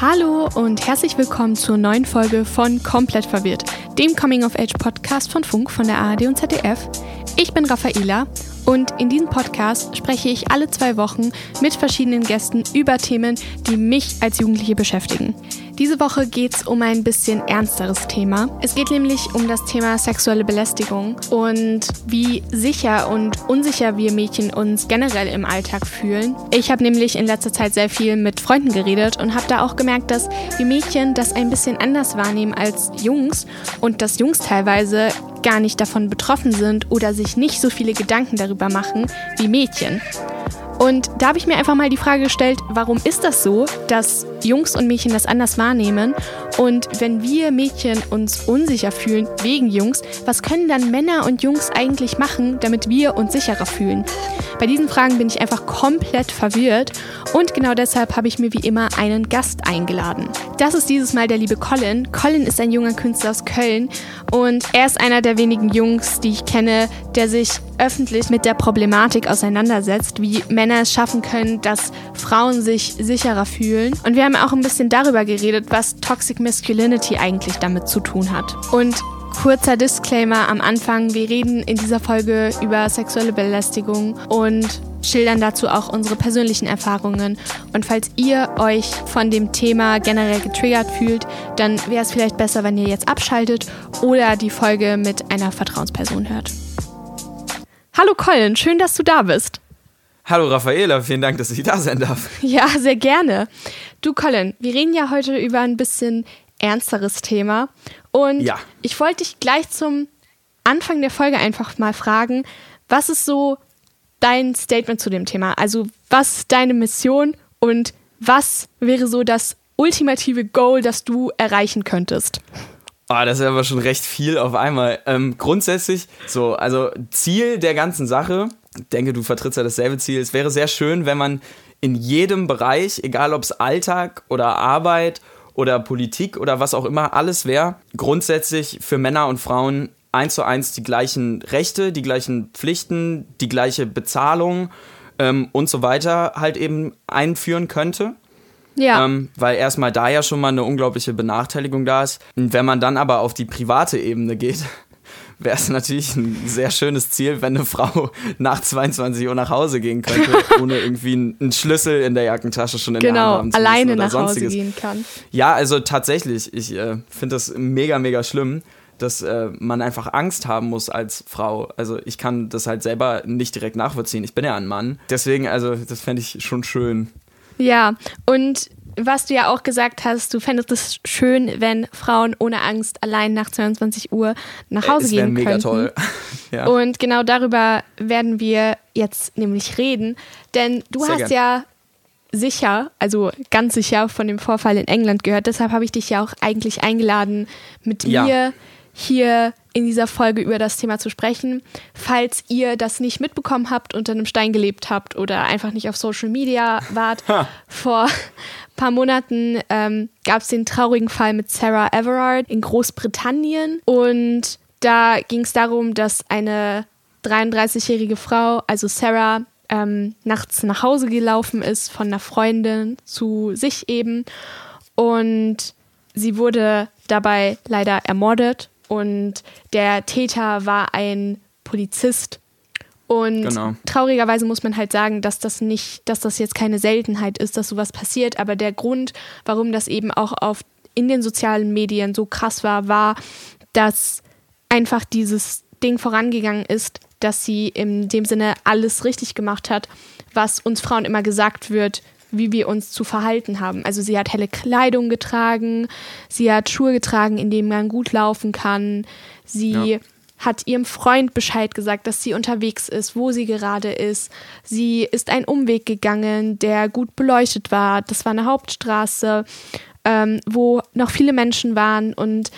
Hallo und herzlich willkommen zur neuen Folge von Komplett Verwirrt, dem Coming-of-Age-Podcast von Funk, von der ARD und ZDF. Ich bin Raffaela und in diesem Podcast spreche ich alle zwei Wochen mit verschiedenen Gästen über Themen, die mich als Jugendliche beschäftigen. Diese Woche geht es um ein bisschen ernsteres Thema. Es geht nämlich um das Thema sexuelle Belästigung und wie sicher und unsicher wir Mädchen uns generell im Alltag fühlen. Ich habe nämlich in letzter Zeit sehr viel mit Freunden geredet und habe da auch gemerkt, dass wir Mädchen das ein bisschen anders wahrnehmen als Jungs und dass Jungs teilweise gar nicht davon betroffen sind oder sich nicht so viele Gedanken darüber machen wie Mädchen. Und da habe ich mir einfach mal die Frage gestellt, warum ist das so, dass Jungs und Mädchen das anders wahrnehmen? Und wenn wir Mädchen uns unsicher fühlen wegen Jungs, was können dann Männer und Jungs eigentlich machen, damit wir uns sicherer fühlen? Bei diesen Fragen bin ich einfach komplett verwirrt und genau deshalb habe ich mir wie immer einen Gast eingeladen. Das ist dieses Mal der liebe Colin. Colin ist ein junger Künstler aus Köln und er ist einer der wenigen Jungs, die ich kenne, der sich öffentlich mit der Problematik auseinandersetzt, wie Männer es schaffen können, dass Frauen sich sicherer fühlen. Und wir haben auch ein bisschen darüber geredet, was Toxic Masculinity eigentlich damit zu tun hat. Und kurzer Disclaimer am Anfang, wir reden in dieser Folge über sexuelle Belästigung und schildern dazu auch unsere persönlichen Erfahrungen. Und falls ihr euch von dem Thema generell getriggert fühlt, dann wäre es vielleicht besser, wenn ihr jetzt abschaltet oder die Folge mit einer Vertrauensperson hört. Hallo Colin, schön, dass du da bist. Hallo Raffaela, vielen Dank, dass ich da sein darf. Ja, sehr gerne. Du Colin, wir reden ja heute über ein bisschen ernsteres Thema. Und ja. ich wollte dich gleich zum Anfang der Folge einfach mal fragen, was ist so dein Statement zu dem Thema? Also was ist deine Mission und was wäre so das ultimative Goal, das du erreichen könntest? Oh, das ist aber schon recht viel auf einmal. Ähm, grundsätzlich, so, also Ziel der ganzen Sache, denke, du vertrittst ja dasselbe Ziel. Es wäre sehr schön, wenn man in jedem Bereich, egal ob es Alltag oder Arbeit oder Politik oder was auch immer alles wäre, grundsätzlich für Männer und Frauen eins zu eins die gleichen Rechte, die gleichen Pflichten, die gleiche Bezahlung ähm, und so weiter halt eben einführen könnte. Ja. Ähm, weil erstmal da ja schon mal eine unglaubliche Benachteiligung da ist. Und wenn man dann aber auf die private Ebene geht, wäre es natürlich ein sehr schönes Ziel, wenn eine Frau nach 22 Uhr nach Hause gehen könnte, ohne irgendwie einen Schlüssel in der Jackentasche schon in genau, der Hand haben zu alleine nach sonstiges. Hause gehen kann. Ja, also tatsächlich, ich äh, finde das mega, mega schlimm dass äh, man einfach Angst haben muss als Frau. Also ich kann das halt selber nicht direkt nachvollziehen. Ich bin ja ein Mann. Deswegen, also das fände ich schon schön. Ja, und was du ja auch gesagt hast, du fändest es schön, wenn Frauen ohne Angst allein nach 22 Uhr nach Hause es gehen mega könnten. toll. ja. Und genau darüber werden wir jetzt nämlich reden, denn du Sehr hast gern. ja sicher, also ganz sicher von dem Vorfall in England gehört. Deshalb habe ich dich ja auch eigentlich eingeladen, mit ja. mir hier in dieser Folge über das Thema zu sprechen. Falls ihr das nicht mitbekommen habt, unter einem Stein gelebt habt oder einfach nicht auf Social Media wart, ha. vor ein paar Monaten ähm, gab es den traurigen Fall mit Sarah Everard in Großbritannien und da ging es darum, dass eine 33-jährige Frau, also Sarah, ähm, nachts nach Hause gelaufen ist von einer Freundin zu sich eben und sie wurde dabei leider ermordet und der Täter war ein Polizist. Und genau. traurigerweise muss man halt sagen, dass das nicht, dass das jetzt keine Seltenheit ist, dass sowas passiert. Aber der Grund, warum das eben auch auf in den sozialen Medien so krass war, war, dass einfach dieses Ding vorangegangen ist, dass sie in dem Sinne alles richtig gemacht hat, was uns Frauen immer gesagt wird, wie wir uns zu verhalten haben. Also sie hat helle Kleidung getragen, sie hat Schuhe getragen, in denen man gut laufen kann. Sie ja. hat ihrem Freund Bescheid gesagt, dass sie unterwegs ist, wo sie gerade ist. Sie ist einen Umweg gegangen, der gut beleuchtet war. Das war eine Hauptstraße, ähm, wo noch viele Menschen waren und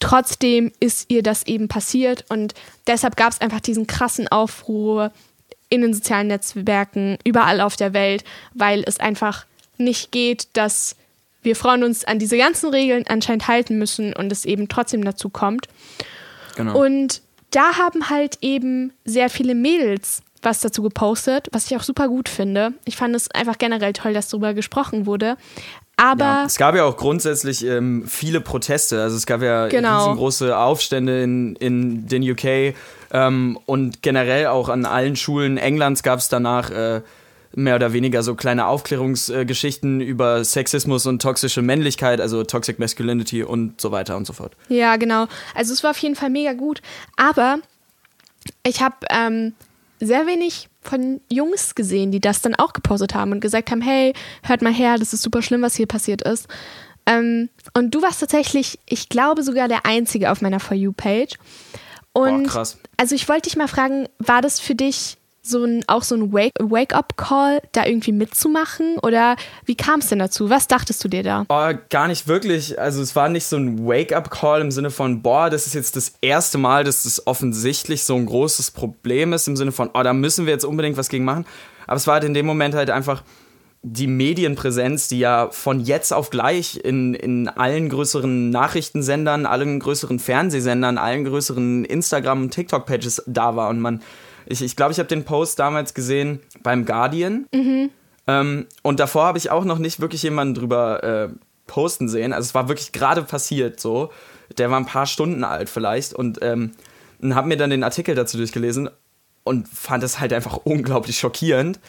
trotzdem ist ihr das eben passiert und deshalb gab es einfach diesen krassen Aufruhr in den sozialen Netzwerken, überall auf der Welt, weil es einfach nicht geht, dass wir Frauen uns an diese ganzen Regeln anscheinend halten müssen und es eben trotzdem dazu kommt. Genau. Und da haben halt eben sehr viele Mädels was dazu gepostet, was ich auch super gut finde. Ich fand es einfach generell toll, dass darüber gesprochen wurde. Aber ja, es gab ja auch grundsätzlich ähm, viele Proteste. Also es gab ja genau. riesengroße Aufstände in, in den UK ähm, und generell auch an allen Schulen Englands gab es danach äh, mehr oder weniger so kleine Aufklärungsgeschichten äh, über Sexismus und toxische Männlichkeit, also Toxic Masculinity und so weiter und so fort. Ja, genau. Also es war auf jeden Fall mega gut. Aber ich habe ähm, sehr wenig von Jungs gesehen, die das dann auch gepostet haben und gesagt haben, hey, hört mal her, das ist super schlimm, was hier passiert ist. Ähm, und du warst tatsächlich, ich glaube sogar der Einzige auf meiner For You-Page. Und Boah, krass. also ich wollte dich mal fragen, war das für dich so ein, auch so ein Wake-up-Call, da irgendwie mitzumachen? Oder wie kam es denn dazu? Was dachtest du dir da? Oh, gar nicht wirklich. Also es war nicht so ein Wake-up-Call im Sinne von, boah, das ist jetzt das erste Mal, dass das offensichtlich so ein großes Problem ist, im Sinne von, oh, da müssen wir jetzt unbedingt was gegen machen. Aber es war halt in dem Moment halt einfach die Medienpräsenz, die ja von jetzt auf gleich in, in allen größeren Nachrichtensendern, allen größeren Fernsehsendern, allen größeren Instagram- und TikTok-Pages da war und man ich glaube, ich, glaub, ich habe den Post damals gesehen beim Guardian. Mhm. Ähm, und davor habe ich auch noch nicht wirklich jemanden drüber äh, posten sehen. Also es war wirklich gerade passiert so. Der war ein paar Stunden alt vielleicht und ähm, habe mir dann den Artikel dazu durchgelesen und fand es halt einfach unglaublich schockierend.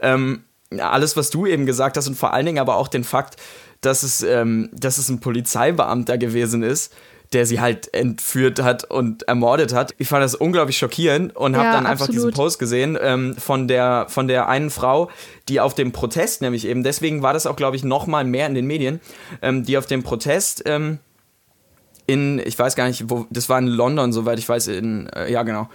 Ähm, alles, was du eben gesagt hast und vor allen Dingen aber auch den Fakt, dass es, ähm, dass es ein Polizeibeamter gewesen ist, der sie halt entführt hat und ermordet hat. Ich fand das unglaublich schockierend und habe ja, dann einfach absolut. diesen Post gesehen ähm, von, der, von der einen Frau, die auf dem Protest, nämlich eben, deswegen war das auch, glaube ich, noch mal mehr in den Medien, ähm, die auf dem Protest ähm, in, ich weiß gar nicht, wo, das war in London, soweit ich weiß, in, äh, ja genau,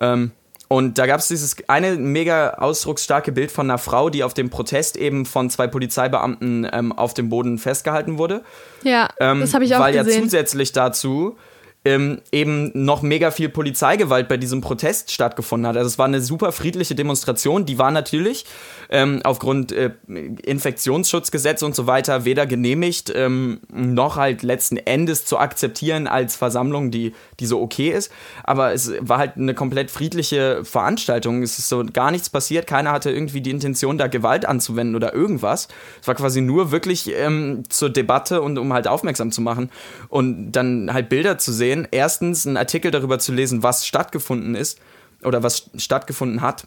ähm, und da gab es dieses eine mega ausdrucksstarke Bild von einer Frau, die auf dem Protest eben von zwei Polizeibeamten ähm, auf dem Boden festgehalten wurde. Ja, ähm, das habe ich auch weil gesehen. Weil ja zusätzlich dazu ähm, eben noch mega viel Polizeigewalt bei diesem Protest stattgefunden hat. Also es war eine super friedliche Demonstration, die war natürlich ähm, aufgrund äh, Infektionsschutzgesetz und so weiter weder genehmigt ähm, noch halt letzten Endes zu akzeptieren als Versammlung, die, die so okay ist. Aber es war halt eine komplett friedliche Veranstaltung. Es ist so gar nichts passiert. Keiner hatte irgendwie die Intention, da Gewalt anzuwenden oder irgendwas. Es war quasi nur wirklich ähm, zur Debatte und um halt aufmerksam zu machen und dann halt Bilder zu sehen sehen, erstens einen Artikel darüber zu lesen, was stattgefunden ist oder was stattgefunden hat.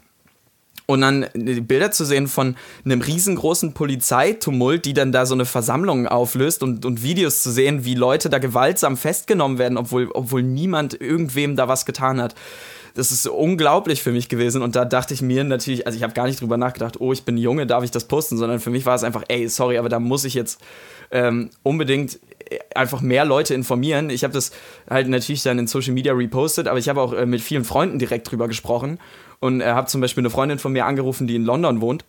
Und dann die Bilder zu sehen von einem riesengroßen Polizeitumult, die dann da so eine Versammlung auflöst und, und Videos zu sehen, wie Leute da gewaltsam festgenommen werden, obwohl, obwohl niemand irgendwem da was getan hat. Das ist unglaublich für mich gewesen und da dachte ich mir natürlich, also ich habe gar nicht drüber nachgedacht, oh, ich bin Junge, darf ich das posten, sondern für mich war es einfach, ey, sorry, aber da muss ich jetzt ähm, unbedingt einfach mehr Leute informieren. Ich habe das halt natürlich dann in Social Media repostet, aber ich habe auch äh, mit vielen Freunden direkt drüber gesprochen und äh, habe zum Beispiel eine Freundin von mir angerufen, die in London wohnt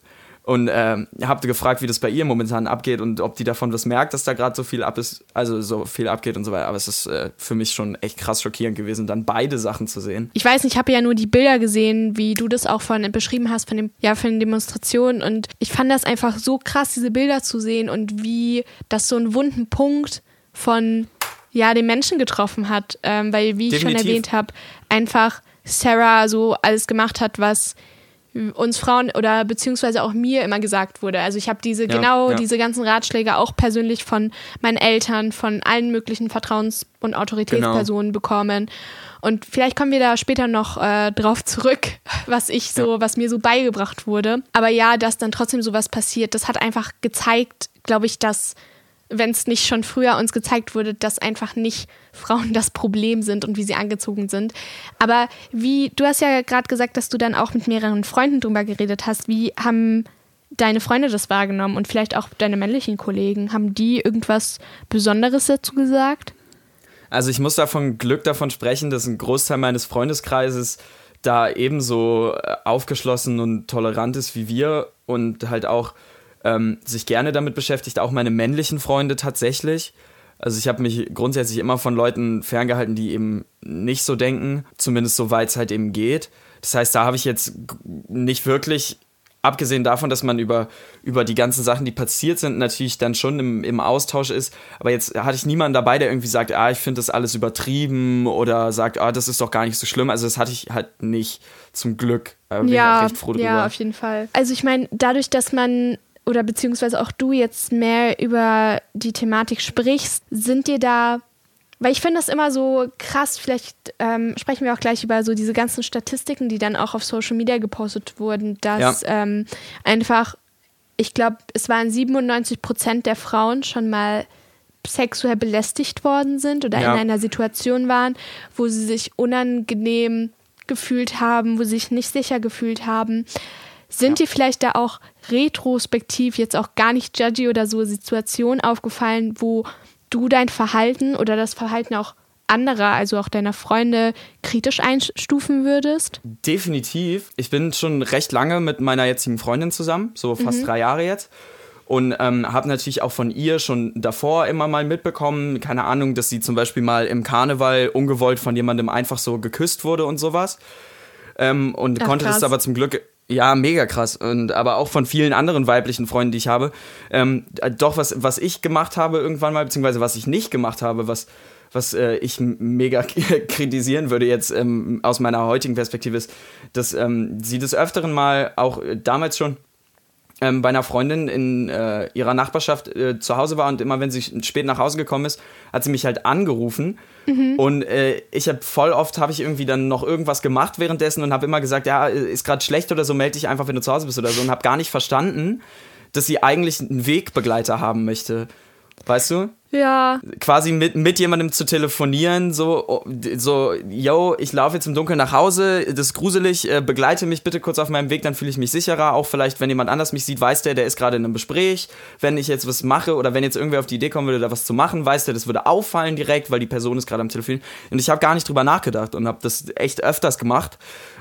und äh, habe gefragt, wie das bei ihr momentan abgeht und ob die davon was merkt, dass da gerade so viel ab ist, also so viel abgeht und so weiter. Aber es ist äh, für mich schon echt krass schockierend gewesen, dann beide Sachen zu sehen. Ich weiß nicht, ich habe ja nur die Bilder gesehen, wie du das auch von beschrieben hast von dem ja von den Demonstrationen und ich fand das einfach so krass, diese Bilder zu sehen und wie das so einen wunden Punkt von ja, den Menschen getroffen hat, ähm, weil, wie ich schon erwähnt habe, einfach Sarah so alles gemacht hat, was uns Frauen oder beziehungsweise auch mir immer gesagt wurde. Also ich habe diese ja, genau ja. diese ganzen Ratschläge auch persönlich von meinen Eltern, von allen möglichen Vertrauens- und Autoritätspersonen genau. bekommen. Und vielleicht kommen wir da später noch äh, drauf zurück, was ich so, ja. was mir so beigebracht wurde. Aber ja, dass dann trotzdem sowas passiert, das hat einfach gezeigt, glaube ich, dass wenn es nicht schon früher uns gezeigt wurde, dass einfach nicht Frauen das Problem sind und wie sie angezogen sind. Aber wie, du hast ja gerade gesagt, dass du dann auch mit mehreren Freunden drüber geredet hast. Wie haben deine Freunde das wahrgenommen und vielleicht auch deine männlichen Kollegen? Haben die irgendwas Besonderes dazu gesagt? Also ich muss davon Glück davon sprechen, dass ein Großteil meines Freundeskreises da ebenso äh, aufgeschlossen und tolerant ist wie wir und halt auch ähm, sich gerne damit beschäftigt, auch meine männlichen Freunde tatsächlich. Also ich habe mich grundsätzlich immer von Leuten ferngehalten, die eben nicht so denken, zumindest soweit es halt eben geht. Das heißt, da habe ich jetzt nicht wirklich, abgesehen davon, dass man über, über die ganzen Sachen, die passiert sind, natürlich dann schon im, im Austausch ist, aber jetzt hatte ich niemanden dabei, der irgendwie sagt, ah, ich finde das alles übertrieben oder sagt, ah, das ist doch gar nicht so schlimm. Also das hatte ich halt nicht, zum Glück. Ja, ja, auf jeden Fall. Also ich meine, dadurch, dass man oder beziehungsweise auch du jetzt mehr über die Thematik sprichst, sind dir da weil ich finde das immer so krass, vielleicht ähm, sprechen wir auch gleich über so diese ganzen Statistiken, die dann auch auf Social Media gepostet wurden, dass ja. ähm, einfach, ich glaube, es waren 97 Prozent der Frauen schon mal sexuell belästigt worden sind oder ja. in einer Situation waren, wo sie sich unangenehm gefühlt haben, wo sie sich nicht sicher gefühlt haben. Sind ja. dir vielleicht da auch retrospektiv jetzt auch gar nicht judgy oder so Situationen aufgefallen, wo du dein Verhalten oder das Verhalten auch anderer, also auch deiner Freunde, kritisch einstufen würdest? Definitiv. Ich bin schon recht lange mit meiner jetzigen Freundin zusammen, so fast mhm. drei Jahre jetzt. Und ähm, habe natürlich auch von ihr schon davor immer mal mitbekommen, keine Ahnung, dass sie zum Beispiel mal im Karneval ungewollt von jemandem einfach so geküsst wurde und sowas. Ähm, und Ach, konnte krass. das aber zum Glück ja, mega krass. Und aber auch von vielen anderen weiblichen Freunden, die ich habe. Ähm, doch, was, was ich gemacht habe irgendwann mal, beziehungsweise was ich nicht gemacht habe, was, was äh, ich mega kritisieren würde jetzt ähm, aus meiner heutigen Perspektive, ist, dass ähm, sie des Öfteren mal auch äh, damals schon ähm, bei einer Freundin in äh, ihrer Nachbarschaft äh, zu Hause war und immer wenn sie spät nach Hause gekommen ist, hat sie mich halt angerufen mhm. und äh, ich habe voll oft habe ich irgendwie dann noch irgendwas gemacht währenddessen und habe immer gesagt, ja, ist gerade schlecht oder so, melde dich einfach, wenn du zu Hause bist oder so und habe gar nicht verstanden, dass sie eigentlich einen Wegbegleiter haben möchte. Weißt du? Ja. Quasi mit, mit jemandem zu telefonieren, so, oh, so, yo, ich laufe jetzt im Dunkeln nach Hause, das ist gruselig, äh, begleite mich bitte kurz auf meinem Weg, dann fühle ich mich sicherer. Auch vielleicht, wenn jemand anders mich sieht, weiß der, der ist gerade in einem Gespräch. Wenn ich jetzt was mache oder wenn jetzt irgendwer auf die Idee kommen würde, da was zu machen, weiß der, das würde auffallen direkt, weil die Person ist gerade am Telefon. Und ich habe gar nicht drüber nachgedacht und habe das echt öfters gemacht.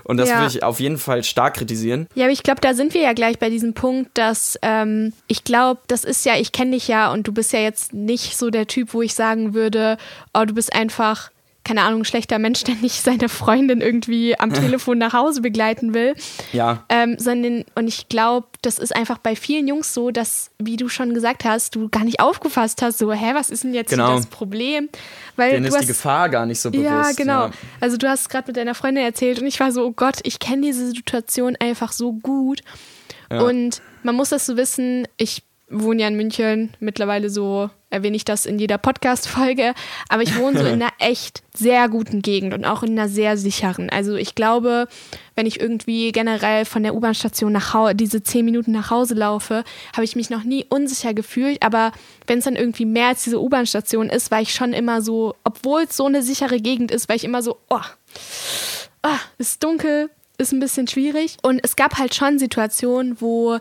Und das ja. würde ich auf jeden Fall stark kritisieren. Ja, aber ich glaube, da sind wir ja gleich bei diesem Punkt, dass ähm, ich glaube, das ist ja, ich kenne dich ja und du bist ja jetzt nicht so der Typ, wo ich sagen würde, oh, du bist einfach keine Ahnung, schlechter Mensch, der nicht seine Freundin irgendwie am Telefon nach Hause begleiten will. Ja. Ähm, sondern, und ich glaube, das ist einfach bei vielen Jungs so, dass, wie du schon gesagt hast, du gar nicht aufgefasst hast, so, hä, was ist denn jetzt genau. das Problem? Weil Denen ist hast, die Gefahr gar nicht so bewusst. Ja, genau. Ja. Also du hast gerade mit deiner Freundin erzählt und ich war so, oh Gott, ich kenne diese Situation einfach so gut. Ja. Und man muss das so wissen, ich wohne ja in München, mittlerweile so erwähne ich das in jeder Podcast-Folge, aber ich wohne so in einer echt sehr guten Gegend und auch in einer sehr sicheren. Also ich glaube, wenn ich irgendwie generell von der U-Bahn-Station nach Hause, diese zehn Minuten nach Hause laufe, habe ich mich noch nie unsicher gefühlt, aber wenn es dann irgendwie mehr als diese U-Bahn-Station ist, war ich schon immer so, obwohl es so eine sichere Gegend ist, war ich immer so, oh, oh ist dunkel, ist ein bisschen schwierig. Und es gab halt schon Situationen, wo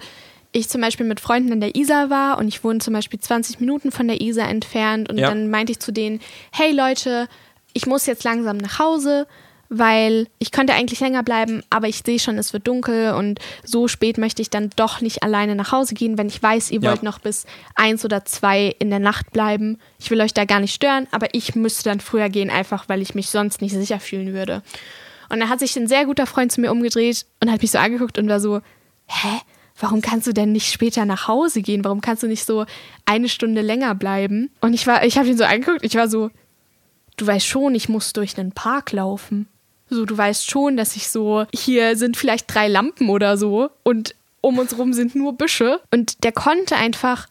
ich zum Beispiel mit Freunden an der Isar war und ich wohne zum Beispiel 20 Minuten von der Isar entfernt und ja. dann meinte ich zu denen, hey Leute, ich muss jetzt langsam nach Hause, weil ich könnte eigentlich länger bleiben, aber ich sehe schon, es wird dunkel und so spät möchte ich dann doch nicht alleine nach Hause gehen, wenn ich weiß, ihr ja. wollt noch bis eins oder zwei in der Nacht bleiben. Ich will euch da gar nicht stören, aber ich müsste dann früher gehen, einfach weil ich mich sonst nicht sicher fühlen würde. Und dann hat sich ein sehr guter Freund zu mir umgedreht und hat mich so angeguckt und war so, hä? Warum kannst du denn nicht später nach Hause gehen? Warum kannst du nicht so eine Stunde länger bleiben? Und ich war, ich habe ihn so angeguckt, ich war so, du weißt schon, ich muss durch einen Park laufen. So, du weißt schon, dass ich so, hier sind vielleicht drei Lampen oder so und um uns rum sind nur Büsche. Und der konnte einfach,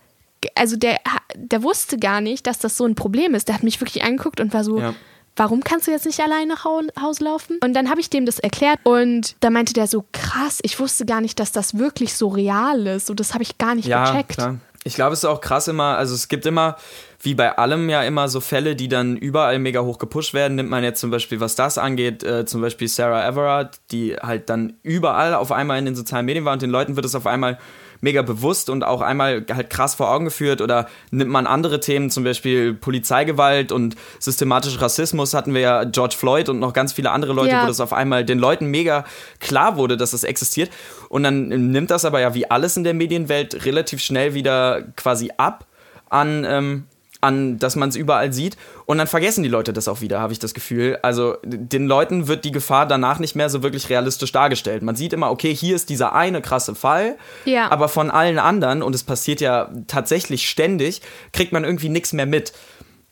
also der, der wusste gar nicht, dass das so ein Problem ist. Der hat mich wirklich angeguckt und war so, ja warum kannst du jetzt nicht allein nach Hause laufen? Und dann habe ich dem das erklärt und da meinte der so, krass, ich wusste gar nicht, dass das wirklich so real ist. Und das habe ich gar nicht ja, gecheckt. Klar. Ich glaube, es ist auch krass immer, also es gibt immer, wie bei allem ja immer so Fälle, die dann überall mega hoch gepusht werden. Nimmt man jetzt zum Beispiel, was das angeht, äh, zum Beispiel Sarah Everard, die halt dann überall auf einmal in den sozialen Medien war und den Leuten wird es auf einmal mega bewusst und auch einmal halt krass vor Augen geführt? Oder nimmt man andere Themen, zum Beispiel Polizeigewalt und systematischer Rassismus? Hatten wir ja George Floyd und noch ganz viele andere Leute, ja. wo das auf einmal den Leuten mega klar wurde, dass das existiert. Und dann nimmt das aber ja wie alles in der Medienwelt relativ schnell wieder quasi ab an ähm, an, dass man es überall sieht. Und dann vergessen die Leute das auch wieder, habe ich das Gefühl. Also den Leuten wird die Gefahr danach nicht mehr so wirklich realistisch dargestellt. Man sieht immer, okay, hier ist dieser eine krasse Fall, ja. aber von allen anderen, und es passiert ja tatsächlich ständig, kriegt man irgendwie nichts mehr mit.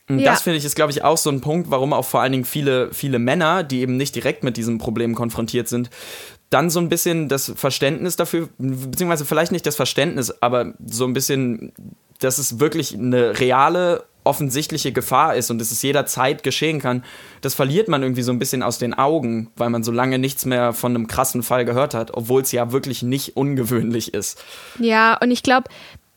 Und ja. das finde ich ist, glaube ich, auch so ein Punkt, warum auch vor allen Dingen viele, viele Männer, die eben nicht direkt mit diesem Problem konfrontiert sind, dann so ein bisschen das Verständnis dafür, beziehungsweise vielleicht nicht das Verständnis, aber so ein bisschen, dass es wirklich eine reale, offensichtliche Gefahr ist und dass es jederzeit geschehen kann, das verliert man irgendwie so ein bisschen aus den Augen, weil man so lange nichts mehr von einem krassen Fall gehört hat, obwohl es ja wirklich nicht ungewöhnlich ist. Ja, und ich glaube,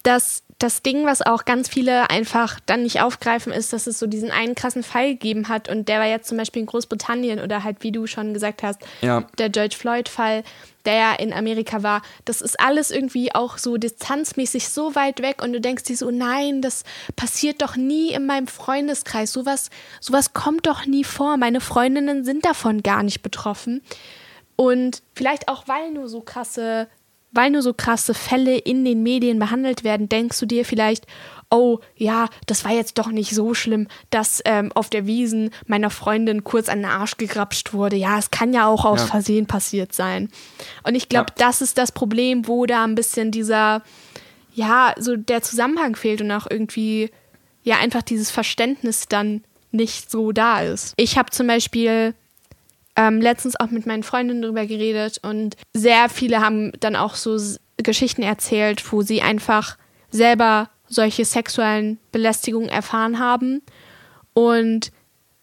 dass das Ding, was auch ganz viele einfach dann nicht aufgreifen, ist, dass es so diesen einen krassen Fall gegeben hat und der war jetzt zum Beispiel in Großbritannien oder halt, wie du schon gesagt hast, ja. der George Floyd-Fall, der ja in Amerika war. Das ist alles irgendwie auch so distanzmäßig so weit weg und du denkst dir so, nein, das passiert doch nie in meinem Freundeskreis. Sowas, sowas kommt doch nie vor. Meine Freundinnen sind davon gar nicht betroffen. Und vielleicht auch, weil nur so krasse weil nur so krasse Fälle in den Medien behandelt werden, denkst du dir vielleicht, oh ja, das war jetzt doch nicht so schlimm, dass ähm, auf der Wiesen meiner Freundin kurz an den Arsch gegrapscht wurde. Ja, es kann ja auch aus ja. Versehen passiert sein. Und ich glaube, ja. das ist das Problem, wo da ein bisschen dieser, ja, so der Zusammenhang fehlt und auch irgendwie, ja, einfach dieses Verständnis dann nicht so da ist. Ich habe zum Beispiel ähm, letztens auch mit meinen Freundinnen darüber geredet und sehr viele haben dann auch so Geschichten erzählt, wo sie einfach selber solche sexuellen Belästigungen erfahren haben. Und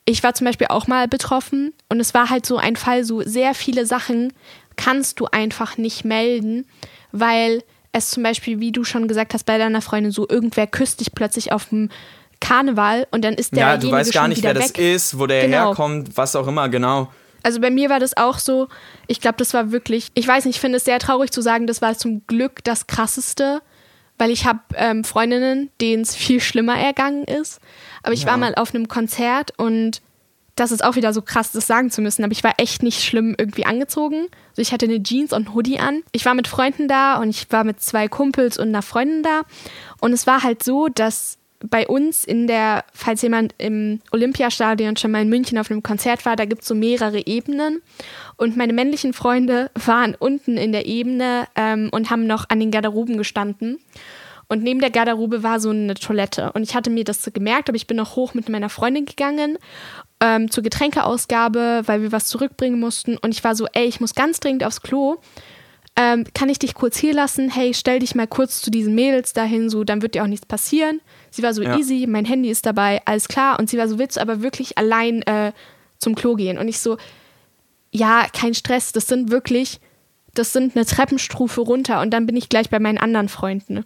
ich war zum Beispiel auch mal betroffen und es war halt so ein Fall, so sehr viele Sachen kannst du einfach nicht melden, weil es zum Beispiel, wie du schon gesagt hast, bei deiner Freundin so irgendwer küsst dich plötzlich auf dem Karneval und dann ist der Ja, du weißt gar nicht, wer weg. das ist, wo der genau. herkommt, was auch immer, genau. Also bei mir war das auch so, ich glaube, das war wirklich, ich weiß nicht, ich finde es sehr traurig zu sagen, das war zum Glück das Krasseste, weil ich habe ähm, Freundinnen, denen es viel schlimmer ergangen ist. Aber ich ja. war mal auf einem Konzert und das ist auch wieder so krass, das sagen zu müssen, aber ich war echt nicht schlimm irgendwie angezogen. Also ich hatte eine Jeans und ein Hoodie an. Ich war mit Freunden da und ich war mit zwei Kumpels und einer Freundin da. Und es war halt so, dass bei uns in der, falls jemand im Olympiastadion schon mal in München auf einem Konzert war, da gibt es so mehrere Ebenen. Und meine männlichen Freunde waren unten in der Ebene ähm, und haben noch an den Garderoben gestanden. Und neben der Garderobe war so eine Toilette. Und ich hatte mir das gemerkt, aber ich bin noch hoch mit meiner Freundin gegangen ähm, zur Getränkeausgabe, weil wir was zurückbringen mussten. Und ich war so, ey, ich muss ganz dringend aufs Klo. Ähm, kann ich dich kurz hier lassen? Hey, stell dich mal kurz zu diesen Mädels dahin, so, dann wird dir auch nichts passieren. Sie war so ja. easy, mein Handy ist dabei, alles klar. Und sie war so, willst du aber wirklich allein äh, zum Klo gehen? Und ich so, ja, kein Stress, das sind wirklich, das sind eine Treppenstufe runter und dann bin ich gleich bei meinen anderen Freunden.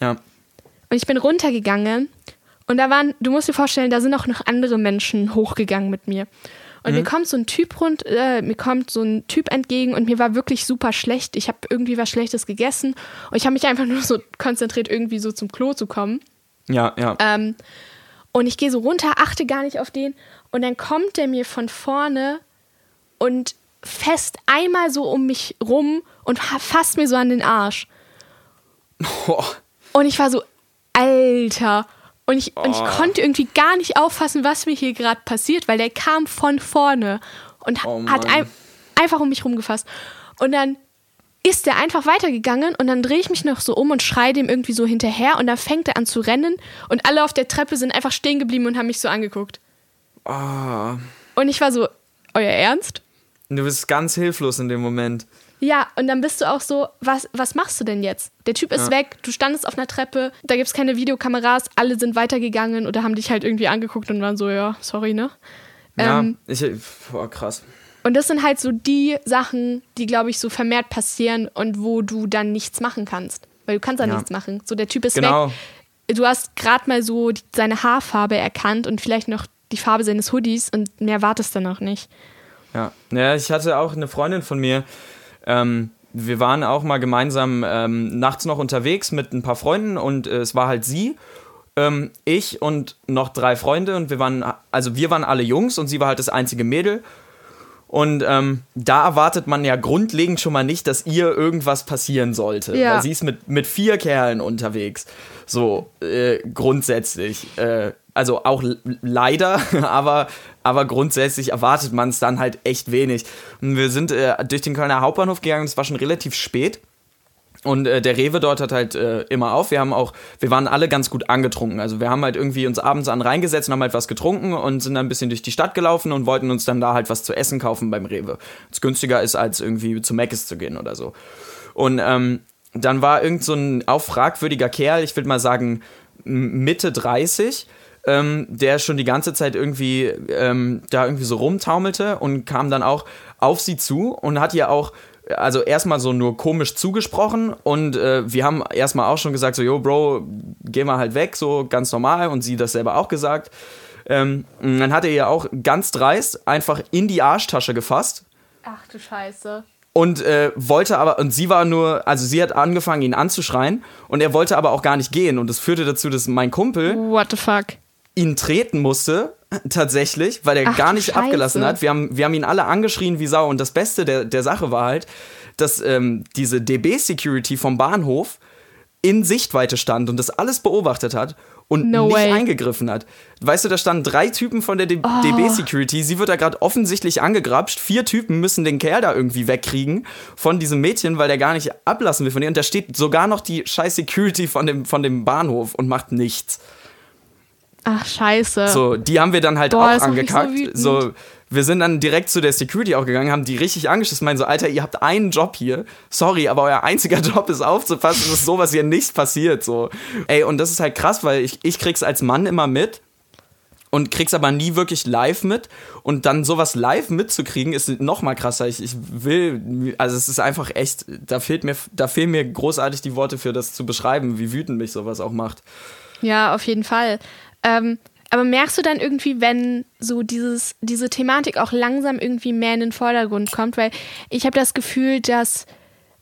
Ja. Und ich bin runtergegangen und da waren, du musst dir vorstellen, da sind auch noch andere Menschen hochgegangen mit mir. Und mhm. mir kommt so ein Typ rund, äh, mir kommt so ein Typ entgegen und mir war wirklich super schlecht. Ich habe irgendwie was Schlechtes gegessen und ich habe mich einfach nur so konzentriert, irgendwie so zum Klo zu kommen. Ja, ja. Ähm, und ich gehe so runter, achte gar nicht auf den. Und dann kommt der mir von vorne und fest einmal so um mich rum und fasst mir so an den Arsch. Oh. Und ich war so, Alter. Und ich, oh. und ich oh. konnte irgendwie gar nicht auffassen, was mir hier gerade passiert, weil der kam von vorne und oh hat ein, einfach um mich rumgefasst. Und dann ist der einfach weitergegangen und dann drehe ich mich noch so um und schreie dem irgendwie so hinterher und dann fängt er an zu rennen und alle auf der Treppe sind einfach stehen geblieben und haben mich so angeguckt. Oh. Und ich war so, euer Ernst? Du bist ganz hilflos in dem Moment. Ja, und dann bist du auch so, was, was machst du denn jetzt? Der Typ ist ja. weg, du standest auf einer Treppe, da gibt es keine Videokameras, alle sind weitergegangen oder haben dich halt irgendwie angeguckt und waren so, ja, sorry, ne? Ja, ähm, ich, boah, krass. Und das sind halt so die Sachen, die, glaube ich, so vermehrt passieren und wo du dann nichts machen kannst. Weil du kannst da ja. nichts machen. So, der Typ ist genau. weg. Du hast gerade mal so die, seine Haarfarbe erkannt und vielleicht noch die Farbe seines Hoodies und mehr wartest du noch nicht. Ja. ja, ich hatte auch eine Freundin von mir, ähm, wir waren auch mal gemeinsam ähm, nachts noch unterwegs mit ein paar Freunden und äh, es war halt sie, ähm, ich und noch drei Freunde und wir waren, also wir waren alle Jungs und sie war halt das einzige Mädel und ähm, da erwartet man ja grundlegend schon mal nicht, dass ihr irgendwas passieren sollte. Ja. Weil sie ist mit, mit vier Kerlen unterwegs. So, äh, grundsätzlich. Äh, also auch leider, aber, aber grundsätzlich erwartet man es dann halt echt wenig. Und wir sind äh, durch den Kölner Hauptbahnhof gegangen, es war schon relativ spät. Und äh, der Rewe dort hat halt äh, immer auf. Wir haben auch, wir waren alle ganz gut angetrunken. Also wir haben halt irgendwie uns abends an reingesetzt und haben halt was getrunken und sind dann ein bisschen durch die Stadt gelaufen und wollten uns dann da halt was zu essen kaufen beim Rewe. Was günstiger ist, als irgendwie zu Mc's zu gehen oder so. Und ähm, dann war irgend so ein auch fragwürdiger Kerl, ich würde mal sagen Mitte 30, ähm, der schon die ganze Zeit irgendwie ähm, da irgendwie so rumtaumelte und kam dann auch auf sie zu und hat ihr auch also erstmal so nur komisch zugesprochen und äh, wir haben erstmal auch schon gesagt, so, yo, Bro, geh mal halt weg, so ganz normal und sie das selber auch gesagt. Ähm, dann hat er ihr auch ganz dreist einfach in die Arschtasche gefasst. Ach du Scheiße. Und äh, wollte aber, und sie war nur, also sie hat angefangen, ihn anzuschreien und er wollte aber auch gar nicht gehen und das führte dazu, dass mein Kumpel. What the fuck? ihn treten musste, tatsächlich, weil er Ach, gar nicht Scheiße. abgelassen hat. Wir haben, wir haben ihn alle angeschrien wie Sau. Und das Beste der, der Sache war halt, dass ähm, diese DB-Security vom Bahnhof in Sichtweite stand und das alles beobachtet hat und no nicht way. eingegriffen hat. Weißt du, da standen drei Typen von der oh. DB-Security. Sie wird da gerade offensichtlich angegrapscht. Vier Typen müssen den Kerl da irgendwie wegkriegen von diesem Mädchen, weil der gar nicht ablassen will von ihr. Und da steht sogar noch die scheiß Security von dem, von dem Bahnhof und macht nichts. Ach, scheiße. So, die haben wir dann halt Boah, auch angekackt. So, so, wir sind dann direkt zu der Security auch gegangen, haben die richtig angeschissen, meinen so, Alter, ihr habt einen Job hier. Sorry, aber euer einziger Job ist aufzupassen, dass sowas hier nicht passiert. So. Ey, und das ist halt krass, weil ich, ich krieg's als Mann immer mit und krieg's aber nie wirklich live mit. Und dann sowas live mitzukriegen, ist noch mal krasser. Ich, ich will, also es ist einfach echt, da fehlt mir, da fehlen mir großartig die Worte für das zu beschreiben, wie wütend mich sowas auch macht. Ja, auf jeden Fall. Ähm, aber merkst du dann irgendwie, wenn so dieses, diese Thematik auch langsam irgendwie mehr in den Vordergrund kommt? Weil ich habe das Gefühl, dass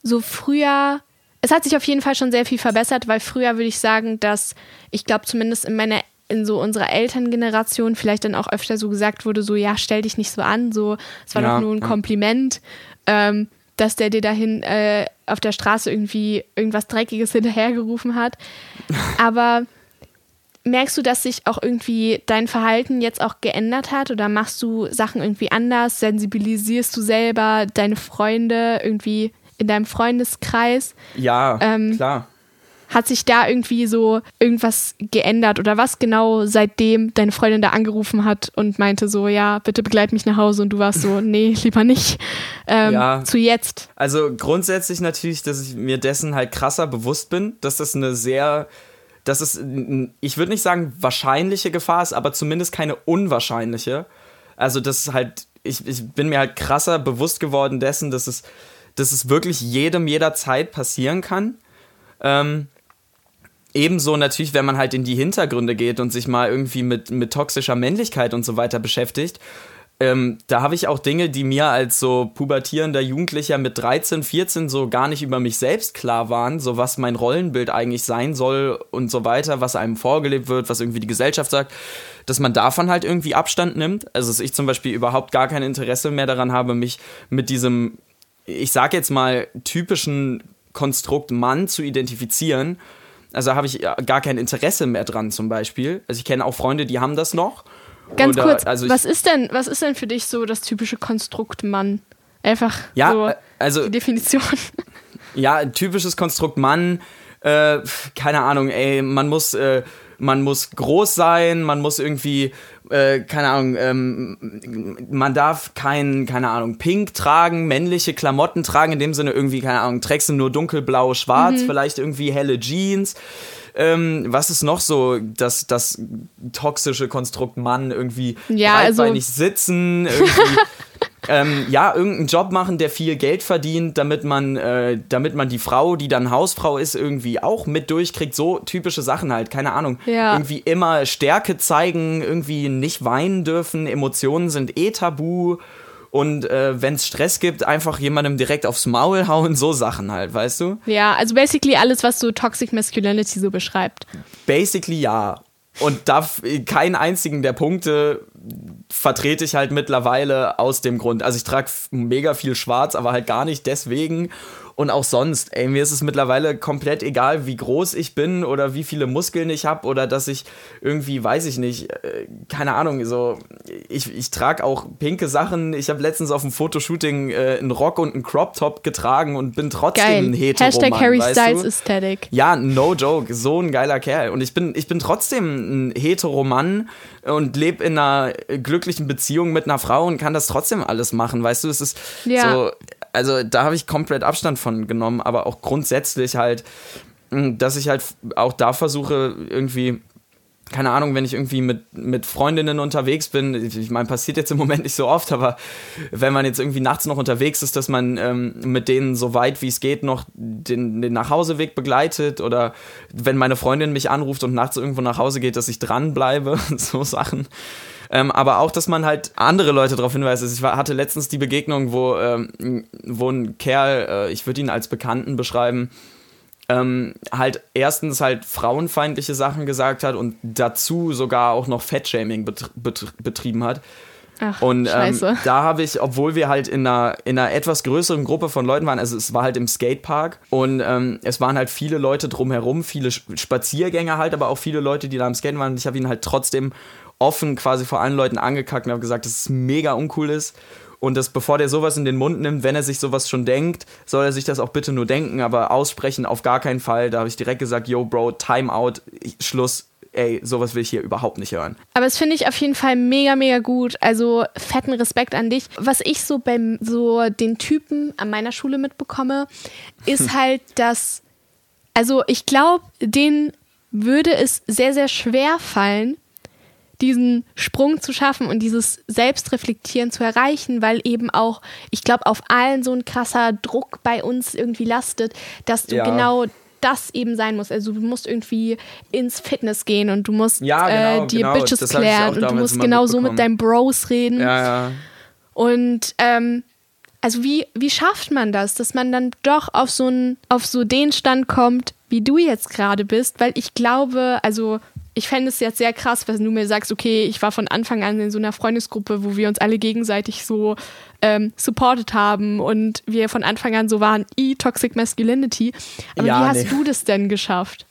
so früher, es hat sich auf jeden Fall schon sehr viel verbessert, weil früher würde ich sagen, dass ich glaube zumindest in meiner in so unserer Elterngeneration vielleicht dann auch öfter so gesagt wurde, so ja, stell dich nicht so an, so es war ja, doch nur ein Kompliment, ähm, dass der dir dahin äh, auf der Straße irgendwie irgendwas Dreckiges hinterhergerufen hat. Aber merkst du, dass sich auch irgendwie dein Verhalten jetzt auch geändert hat oder machst du Sachen irgendwie anders? Sensibilisierst du selber deine Freunde irgendwie in deinem Freundeskreis? Ja, ähm, klar. Hat sich da irgendwie so irgendwas geändert oder was genau seitdem deine Freundin da angerufen hat und meinte so, ja, bitte begleit mich nach Hause und du warst so, nee, lieber nicht, ähm, ja. zu jetzt? Also grundsätzlich natürlich, dass ich mir dessen halt krasser bewusst bin, dass das eine sehr dass es, ich würde nicht sagen wahrscheinliche Gefahr ist, aber zumindest keine unwahrscheinliche. Also das ist halt, ich, ich bin mir halt krasser bewusst geworden dessen, dass es, dass es wirklich jedem jederzeit passieren kann. Ähm, ebenso natürlich, wenn man halt in die Hintergründe geht und sich mal irgendwie mit, mit toxischer Männlichkeit und so weiter beschäftigt, ähm, da habe ich auch Dinge, die mir als so pubertierender Jugendlicher mit 13, 14 so gar nicht über mich selbst klar waren, so was mein Rollenbild eigentlich sein soll und so weiter, was einem vorgelebt wird, was irgendwie die Gesellschaft sagt, dass man davon halt irgendwie Abstand nimmt. Also dass ich zum Beispiel überhaupt gar kein Interesse mehr daran habe, mich mit diesem, ich sag jetzt mal, typischen Konstrukt Mann zu identifizieren. Also habe ich gar kein Interesse mehr dran zum Beispiel. Also ich kenne auch Freunde, die haben das noch. Ganz Oder, kurz, also was ist denn, was ist denn für dich so das typische Konstrukt Mann? Einfach ja, so also, die Definition. Ja, typisches Konstrukt Mann, äh, keine Ahnung, ey, man muss, äh, man muss groß sein, man muss irgendwie, äh, keine Ahnung, ähm, man darf kein, keine Ahnung, pink tragen, männliche Klamotten tragen, in dem Sinne irgendwie, keine Ahnung, trägst du nur dunkelblau, schwarz, mhm. vielleicht irgendwie helle Jeans. Ähm, was ist noch so das, das toxische Konstrukt Mann? Irgendwie ja, breitbeinig also sitzen, irgendwie. ähm, ja, irgendeinen Job machen, der viel Geld verdient, damit man, äh, damit man die Frau, die dann Hausfrau ist, irgendwie auch mit durchkriegt. So typische Sachen halt, keine Ahnung. Ja. Irgendwie immer Stärke zeigen, irgendwie nicht weinen dürfen, Emotionen sind eh tabu und äh, wenn es Stress gibt, einfach jemandem direkt aufs Maul hauen, so Sachen halt, weißt du? Ja, also basically alles, was so Toxic Masculinity so beschreibt. Basically ja. Und da keinen einzigen der Punkte vertrete ich halt mittlerweile aus dem Grund. Also ich trage mega viel schwarz, aber halt gar nicht deswegen. und auch sonst, ey, mir ist es mittlerweile komplett egal, wie groß ich bin oder wie viele Muskeln ich habe oder dass ich irgendwie, weiß ich nicht, äh, keine Ahnung, so, ich, ich trage auch pinke Sachen. Ich habe letztens auf dem Fotoshooting äh, einen Rock und einen Crop Top getragen und bin trotzdem Geil. ein Hetero Hashtag Harry Styles Aesthetic. Ja, no joke, so ein geiler Kerl. Und ich bin, ich bin trotzdem ein hetero Mann und lebe in einer glücklichen Beziehung mit einer Frau und kann das trotzdem alles machen, weißt du? Es ist ja. so, also da habe ich komplett Abstand von genommen, aber auch grundsätzlich halt, dass ich halt auch da versuche, irgendwie keine Ahnung, wenn ich irgendwie mit, mit Freundinnen unterwegs bin, ich meine, passiert jetzt im Moment nicht so oft, aber wenn man jetzt irgendwie nachts noch unterwegs ist, dass man ähm, mit denen so weit wie es geht noch den, den Nachhauseweg begleitet oder wenn meine Freundin mich anruft und nachts irgendwo nach Hause geht, dass ich dranbleibe, so Sachen. Ähm, aber auch, dass man halt andere Leute darauf hinweist. Also ich war, hatte letztens die Begegnung, wo, ähm, wo ein Kerl, äh, ich würde ihn als Bekannten beschreiben, ähm, halt erstens halt frauenfeindliche Sachen gesagt hat und dazu sogar auch noch Fettshaming betr betr betrieben hat. Ach, und ähm, da habe ich, obwohl wir halt in einer, in einer etwas größeren Gruppe von Leuten waren, also es war halt im Skatepark und ähm, es waren halt viele Leute drumherum, viele Spaziergänger halt, aber auch viele Leute, die da am Skaten waren. Und ich habe ihn halt trotzdem offen quasi vor allen Leuten angekackt und habe gesagt, dass es mega uncool ist. Und dass bevor der sowas in den Mund nimmt, wenn er sich sowas schon denkt, soll er sich das auch bitte nur denken, aber aussprechen auf gar keinen Fall. Da habe ich direkt gesagt, yo, Bro, Timeout, Schluss. Ey, sowas will ich hier überhaupt nicht hören. Aber das finde ich auf jeden Fall mega, mega gut. Also fetten Respekt an dich. Was ich so beim so den Typen an meiner Schule mitbekomme, ist halt, dass, also ich glaube, denen würde es sehr, sehr schwer fallen, diesen Sprung zu schaffen und dieses Selbstreflektieren zu erreichen, weil eben auch, ich glaube, auf allen so ein krasser Druck bei uns irgendwie lastet, dass du ja. genau das eben sein muss. Also du musst irgendwie ins Fitness gehen und du musst ja, genau, äh, dir genau. Bitches das klären und du musst genau so mit deinen Bros reden. Ja, ja. Und ähm, also wie, wie schafft man das, dass man dann doch auf so, ein, auf so den Stand kommt, wie du jetzt gerade bist? Weil ich glaube, also ich fände es jetzt sehr krass, wenn du mir sagst, okay, ich war von Anfang an in so einer Freundesgruppe, wo wir uns alle gegenseitig so ähm, supported haben und wir von Anfang an so waren, e-Toxic Masculinity. Aber ja, wie hast nee. du das denn geschafft?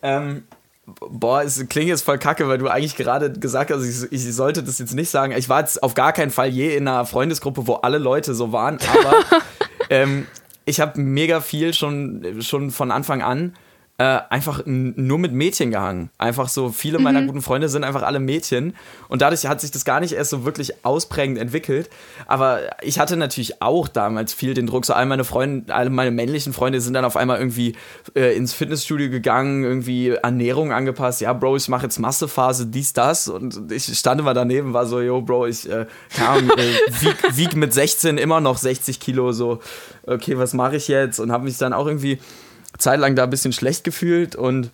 Ähm, boah, es klingt jetzt voll kacke, weil du eigentlich gerade gesagt hast, ich, ich, sollte das jetzt nicht sagen. Ich war jetzt auf gar keinen Fall je in einer Freundesgruppe, wo alle Leute so waren, aber ähm, ich habe mega viel schon, schon von Anfang an äh, einfach nur mit Mädchen gehangen. Einfach so, viele mhm. meiner guten Freunde sind einfach alle Mädchen. Und dadurch hat sich das gar nicht erst so wirklich ausprägend entwickelt. Aber ich hatte natürlich auch damals viel den Druck. So all meine Freunde, alle meine männlichen Freunde sind dann auf einmal irgendwie äh, ins Fitnessstudio gegangen, irgendwie Ernährung angepasst. Ja, Bro, ich mache jetzt Massephase, dies, das. Und ich stand immer daneben, war so, yo, Bro, ich äh, kam, äh, wieg, wieg mit 16 immer noch 60 Kilo. So, okay, was mache ich jetzt? Und habe mich dann auch irgendwie zeitlang da ein bisschen schlecht gefühlt und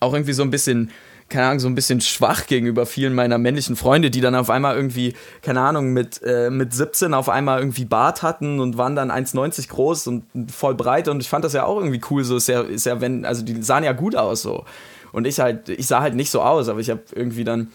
auch irgendwie so ein bisschen, keine Ahnung, so ein bisschen schwach gegenüber vielen meiner männlichen Freunde, die dann auf einmal irgendwie, keine Ahnung, mit, äh, mit 17 auf einmal irgendwie Bart hatten und waren dann 1,90 groß und voll breit und ich fand das ja auch irgendwie cool, so ist ja, ist ja, wenn, also die sahen ja gut aus so. Und ich halt, ich sah halt nicht so aus, aber ich habe irgendwie dann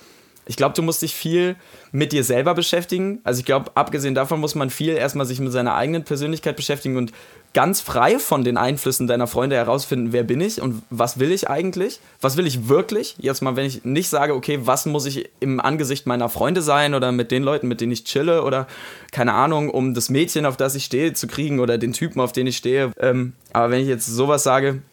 ich glaube, du musst dich viel mit dir selber beschäftigen. Also ich glaube, abgesehen davon muss man viel erstmal sich mit seiner eigenen Persönlichkeit beschäftigen und ganz frei von den Einflüssen deiner Freunde herausfinden, wer bin ich und was will ich eigentlich? Was will ich wirklich? Jetzt mal, wenn ich nicht sage, okay, was muss ich im Angesicht meiner Freunde sein oder mit den Leuten, mit denen ich chille oder keine Ahnung, um das Mädchen, auf das ich stehe, zu kriegen oder den Typen, auf den ich stehe. Ähm, aber wenn ich jetzt sowas sage,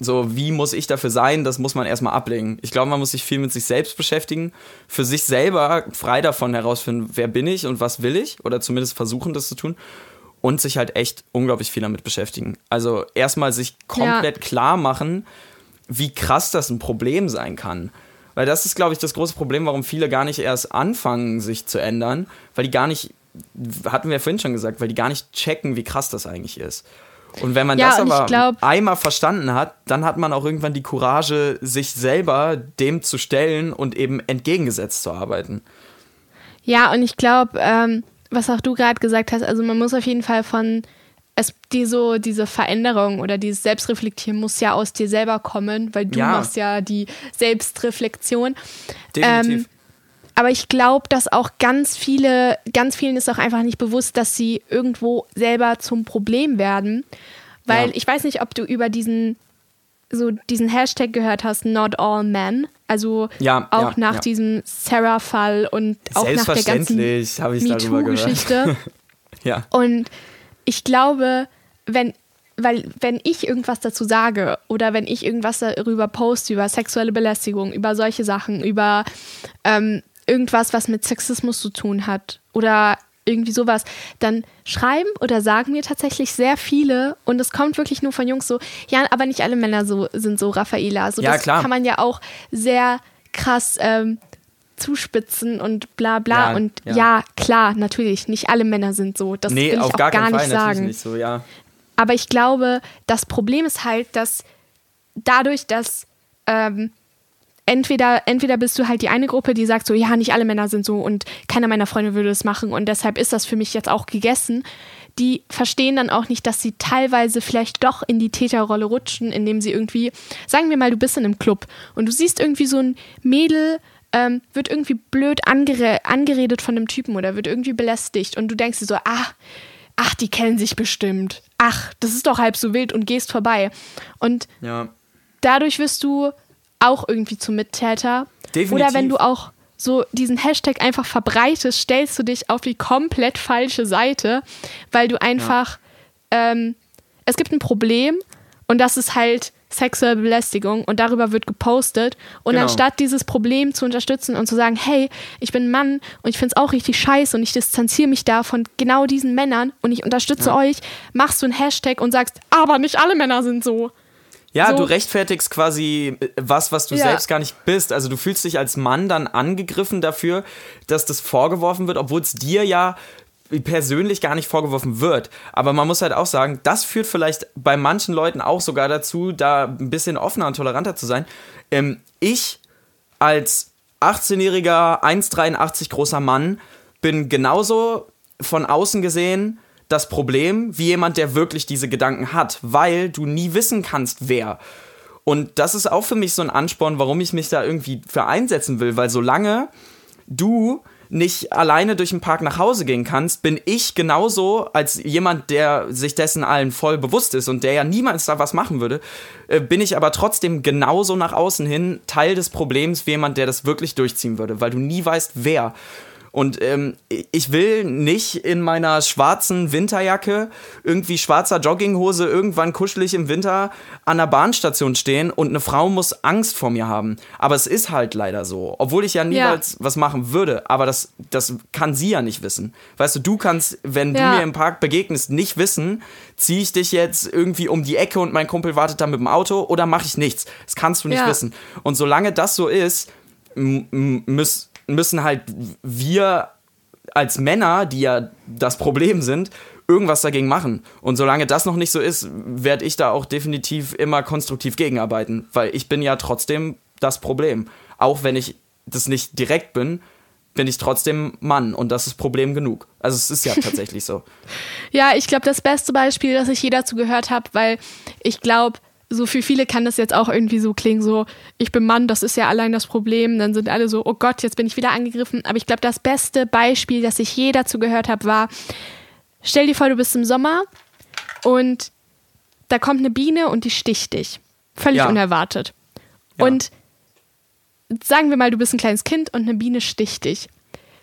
so, wie muss ich dafür sein, das muss man erstmal ablegen. Ich glaube, man muss sich viel mit sich selbst beschäftigen, für sich selber frei davon herausfinden, wer bin ich und was will ich, oder zumindest versuchen, das zu tun. Und sich halt echt unglaublich viel damit beschäftigen. Also erstmal sich komplett ja. klar machen, wie krass das ein Problem sein kann. Weil das ist, glaube ich, das große Problem, warum viele gar nicht erst anfangen, sich zu ändern, weil die gar nicht, hatten wir ja vorhin schon gesagt, weil die gar nicht checken, wie krass das eigentlich ist. Und wenn man ja, das aber glaub, einmal verstanden hat, dann hat man auch irgendwann die Courage, sich selber dem zu stellen und eben entgegengesetzt zu arbeiten. Ja, und ich glaube, ähm, was auch du gerade gesagt hast, also man muss auf jeden Fall von es, die so, diese Veränderung oder dieses Selbstreflektieren muss ja aus dir selber kommen, weil du ja. machst ja die Selbstreflexion. Definitiv. Ähm, aber ich glaube, dass auch ganz viele, ganz vielen ist auch einfach nicht bewusst, dass sie irgendwo selber zum Problem werden. Weil ja. ich weiß nicht, ob du über diesen so diesen Hashtag gehört hast, Not All Men. Also ja, auch ja, nach ja. diesem Sarah-Fall und auch nach der ganzen MeToo-Geschichte. ja. Und ich glaube, wenn, weil wenn ich irgendwas dazu sage oder wenn ich irgendwas darüber poste, über sexuelle Belästigung, über solche Sachen, über ähm, irgendwas, was mit Sexismus zu tun hat oder irgendwie sowas, dann schreiben oder sagen mir tatsächlich sehr viele und es kommt wirklich nur von Jungs so, ja, aber nicht alle Männer so sind so Raffaela. So, ja, das klar. kann man ja auch sehr krass ähm, zuspitzen und bla bla. Ja, und ja. ja. klar, natürlich, nicht alle Männer sind so. Das nee, will ich auch gar, gar nicht Fall, sagen. Nicht so, ja. Aber ich glaube, das Problem ist halt, dass dadurch, dass ähm, entweder, entweder bist du halt die eine Gruppe, die sagt so, ja, nicht alle Männer sind so und keiner meiner Freunde würde es machen und deshalb ist das für mich jetzt auch gegessen. Die verstehen dann auch nicht, dass sie teilweise vielleicht doch in die Täterrolle rutschen, indem sie irgendwie, sagen wir mal, du bist in einem Club und du siehst irgendwie so ein Mädel, ähm, wird irgendwie blöd angere angeredet von einem Typen oder wird irgendwie belästigt und du denkst dir so, ach, ach, die kennen sich bestimmt. Ach, das ist doch halb so wild und gehst vorbei. Und ja. dadurch wirst du auch irgendwie zum Mittäter. Definitiv. Oder wenn du auch so diesen Hashtag einfach verbreitest, stellst du dich auf die komplett falsche Seite, weil du einfach, ja. ähm, es gibt ein Problem und das ist halt sexuelle Belästigung und darüber wird gepostet. Und genau. anstatt dieses Problem zu unterstützen und zu sagen, hey, ich bin ein Mann und ich finde es auch richtig scheiße und ich distanziere mich da von genau diesen Männern und ich unterstütze ja. euch, machst du einen Hashtag und sagst, aber nicht alle Männer sind so. Ja, so. du rechtfertigst quasi äh, was, was du ja. selbst gar nicht bist. Also du fühlst dich als Mann dann angegriffen dafür, dass das vorgeworfen wird, obwohl es dir ja persönlich gar nicht vorgeworfen wird. Aber man muss halt auch sagen, das führt vielleicht bei manchen Leuten auch sogar dazu, da ein bisschen offener und toleranter zu sein. Ähm, ich als 18-jähriger, 1,83 großer Mann bin genauso von außen gesehen das Problem wie jemand, der wirklich diese Gedanken hat, weil du nie wissen kannst, wer. Und das ist auch für mich so ein Ansporn, warum ich mich da irgendwie für einsetzen will, weil solange du nicht alleine durch den Park nach Hause gehen kannst, bin ich genauso als jemand, der sich dessen allen voll bewusst ist und der ja niemals da was machen würde, äh, bin ich aber trotzdem genauso nach außen hin Teil des Problems wie jemand, der das wirklich durchziehen würde, weil du nie weißt, wer. Und ähm, ich will nicht in meiner schwarzen Winterjacke, irgendwie schwarzer Jogginghose, irgendwann kuschelig im Winter an der Bahnstation stehen und eine Frau muss Angst vor mir haben. Aber es ist halt leider so. Obwohl ich ja niemals ja. was machen würde. Aber das, das kann sie ja nicht wissen. Weißt du, du kannst, wenn ja. du mir im Park begegnest, nicht wissen, ziehe ich dich jetzt irgendwie um die Ecke und mein Kumpel wartet da mit dem Auto oder mache ich nichts. Das kannst du nicht ja. wissen. Und solange das so ist, muss müssen halt wir als Männer, die ja das Problem sind, irgendwas dagegen machen. Und solange das noch nicht so ist, werde ich da auch definitiv immer konstruktiv gegenarbeiten, weil ich bin ja trotzdem das Problem. Auch wenn ich das nicht direkt bin, bin ich trotzdem Mann und das ist Problem genug. Also es ist ja tatsächlich so. ja, ich glaube, das beste Beispiel, das ich je dazu gehört habe, weil ich glaube, so für viele kann das jetzt auch irgendwie so klingen, so, ich bin Mann, das ist ja allein das Problem. Dann sind alle so, oh Gott, jetzt bin ich wieder angegriffen. Aber ich glaube, das beste Beispiel, das ich je dazu gehört habe, war, stell dir vor, du bist im Sommer und da kommt eine Biene und die sticht dich. Völlig ja. unerwartet. Ja. Und sagen wir mal, du bist ein kleines Kind und eine Biene sticht dich.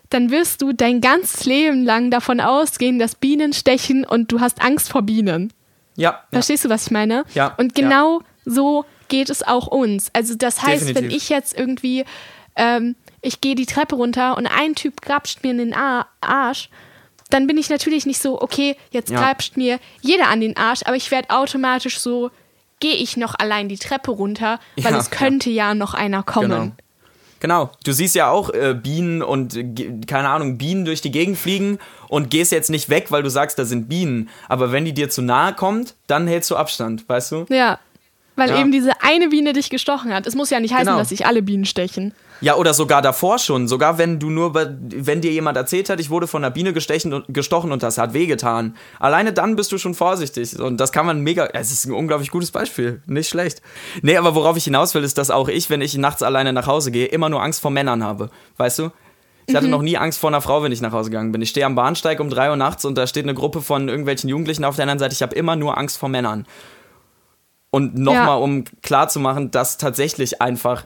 Dann wirst du dein ganzes Leben lang davon ausgehen, dass Bienen stechen und du hast Angst vor Bienen. Ja. Verstehst du, was ich meine? Ja. Und genau ja. so geht es auch uns. Also das heißt, Definitiv. wenn ich jetzt irgendwie, ähm, ich gehe die Treppe runter und ein Typ grapscht mir in den Arsch, dann bin ich natürlich nicht so, okay, jetzt ja. grapscht mir jeder an den Arsch, aber ich werde automatisch so, gehe ich noch allein die Treppe runter, weil ja, es könnte ja. ja noch einer kommen. Genau. Genau, du siehst ja auch äh, Bienen und, keine Ahnung, Bienen durch die Gegend fliegen und gehst jetzt nicht weg, weil du sagst, da sind Bienen. Aber wenn die dir zu nahe kommt, dann hältst du Abstand, weißt du? Ja, weil ja. eben diese eine Biene dich gestochen hat. Es muss ja nicht heißen, genau. dass sich alle Bienen stechen. Ja, oder sogar davor schon. Sogar wenn du nur, wenn dir jemand erzählt hat, ich wurde von einer Biene gestechen, gestochen und das hat wehgetan. Alleine dann bist du schon vorsichtig. Und das kann man mega, es ist ein unglaublich gutes Beispiel. Nicht schlecht. Nee, aber worauf ich hinaus will, ist, dass auch ich, wenn ich nachts alleine nach Hause gehe, immer nur Angst vor Männern habe. Weißt du? Ich hatte mhm. noch nie Angst vor einer Frau, wenn ich nach Hause gegangen bin. Ich stehe am Bahnsteig um drei Uhr nachts und da steht eine Gruppe von irgendwelchen Jugendlichen auf der anderen Seite. Ich habe immer nur Angst vor Männern. Und nochmal, ja. um klarzumachen, dass tatsächlich einfach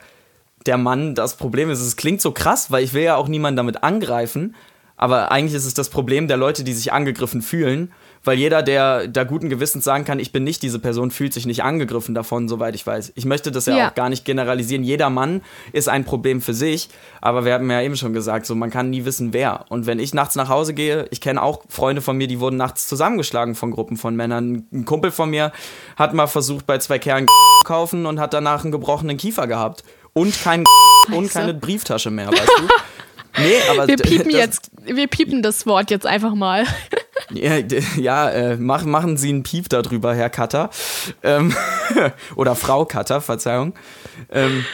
der Mann das Problem ist. Es klingt so krass, weil ich will ja auch niemanden damit angreifen. Aber eigentlich ist es das Problem der Leute, die sich angegriffen fühlen weil jeder, der da guten Gewissens sagen kann, ich bin nicht diese Person, fühlt sich nicht angegriffen davon, soweit ich weiß. Ich möchte das ja, ja, auch gar nicht generalisieren. Jeder Mann ist ein Problem für sich, aber wir haben ja eben schon gesagt, so man kann nie wissen, wer. Und wenn ich nachts nach Hause gehe, ich kenne auch Freunde von mir, die wurden nachts zusammengeschlagen von Gruppen von Männern. Ein Kumpel von mir hat mal versucht, bei zwei Kerlen zu kaufen und hat danach einen gebrochenen Kiefer gehabt. Und kein und keine Brieftasche mehr, weißt du? Nee, aber wir piepen jetzt, wir piepen das Wort jetzt einfach mal. Ja, ja äh, mach, machen Sie einen Piep darüber, Herr Cutter. Ähm, oder Frau Cutter, Verzeihung. Ähm,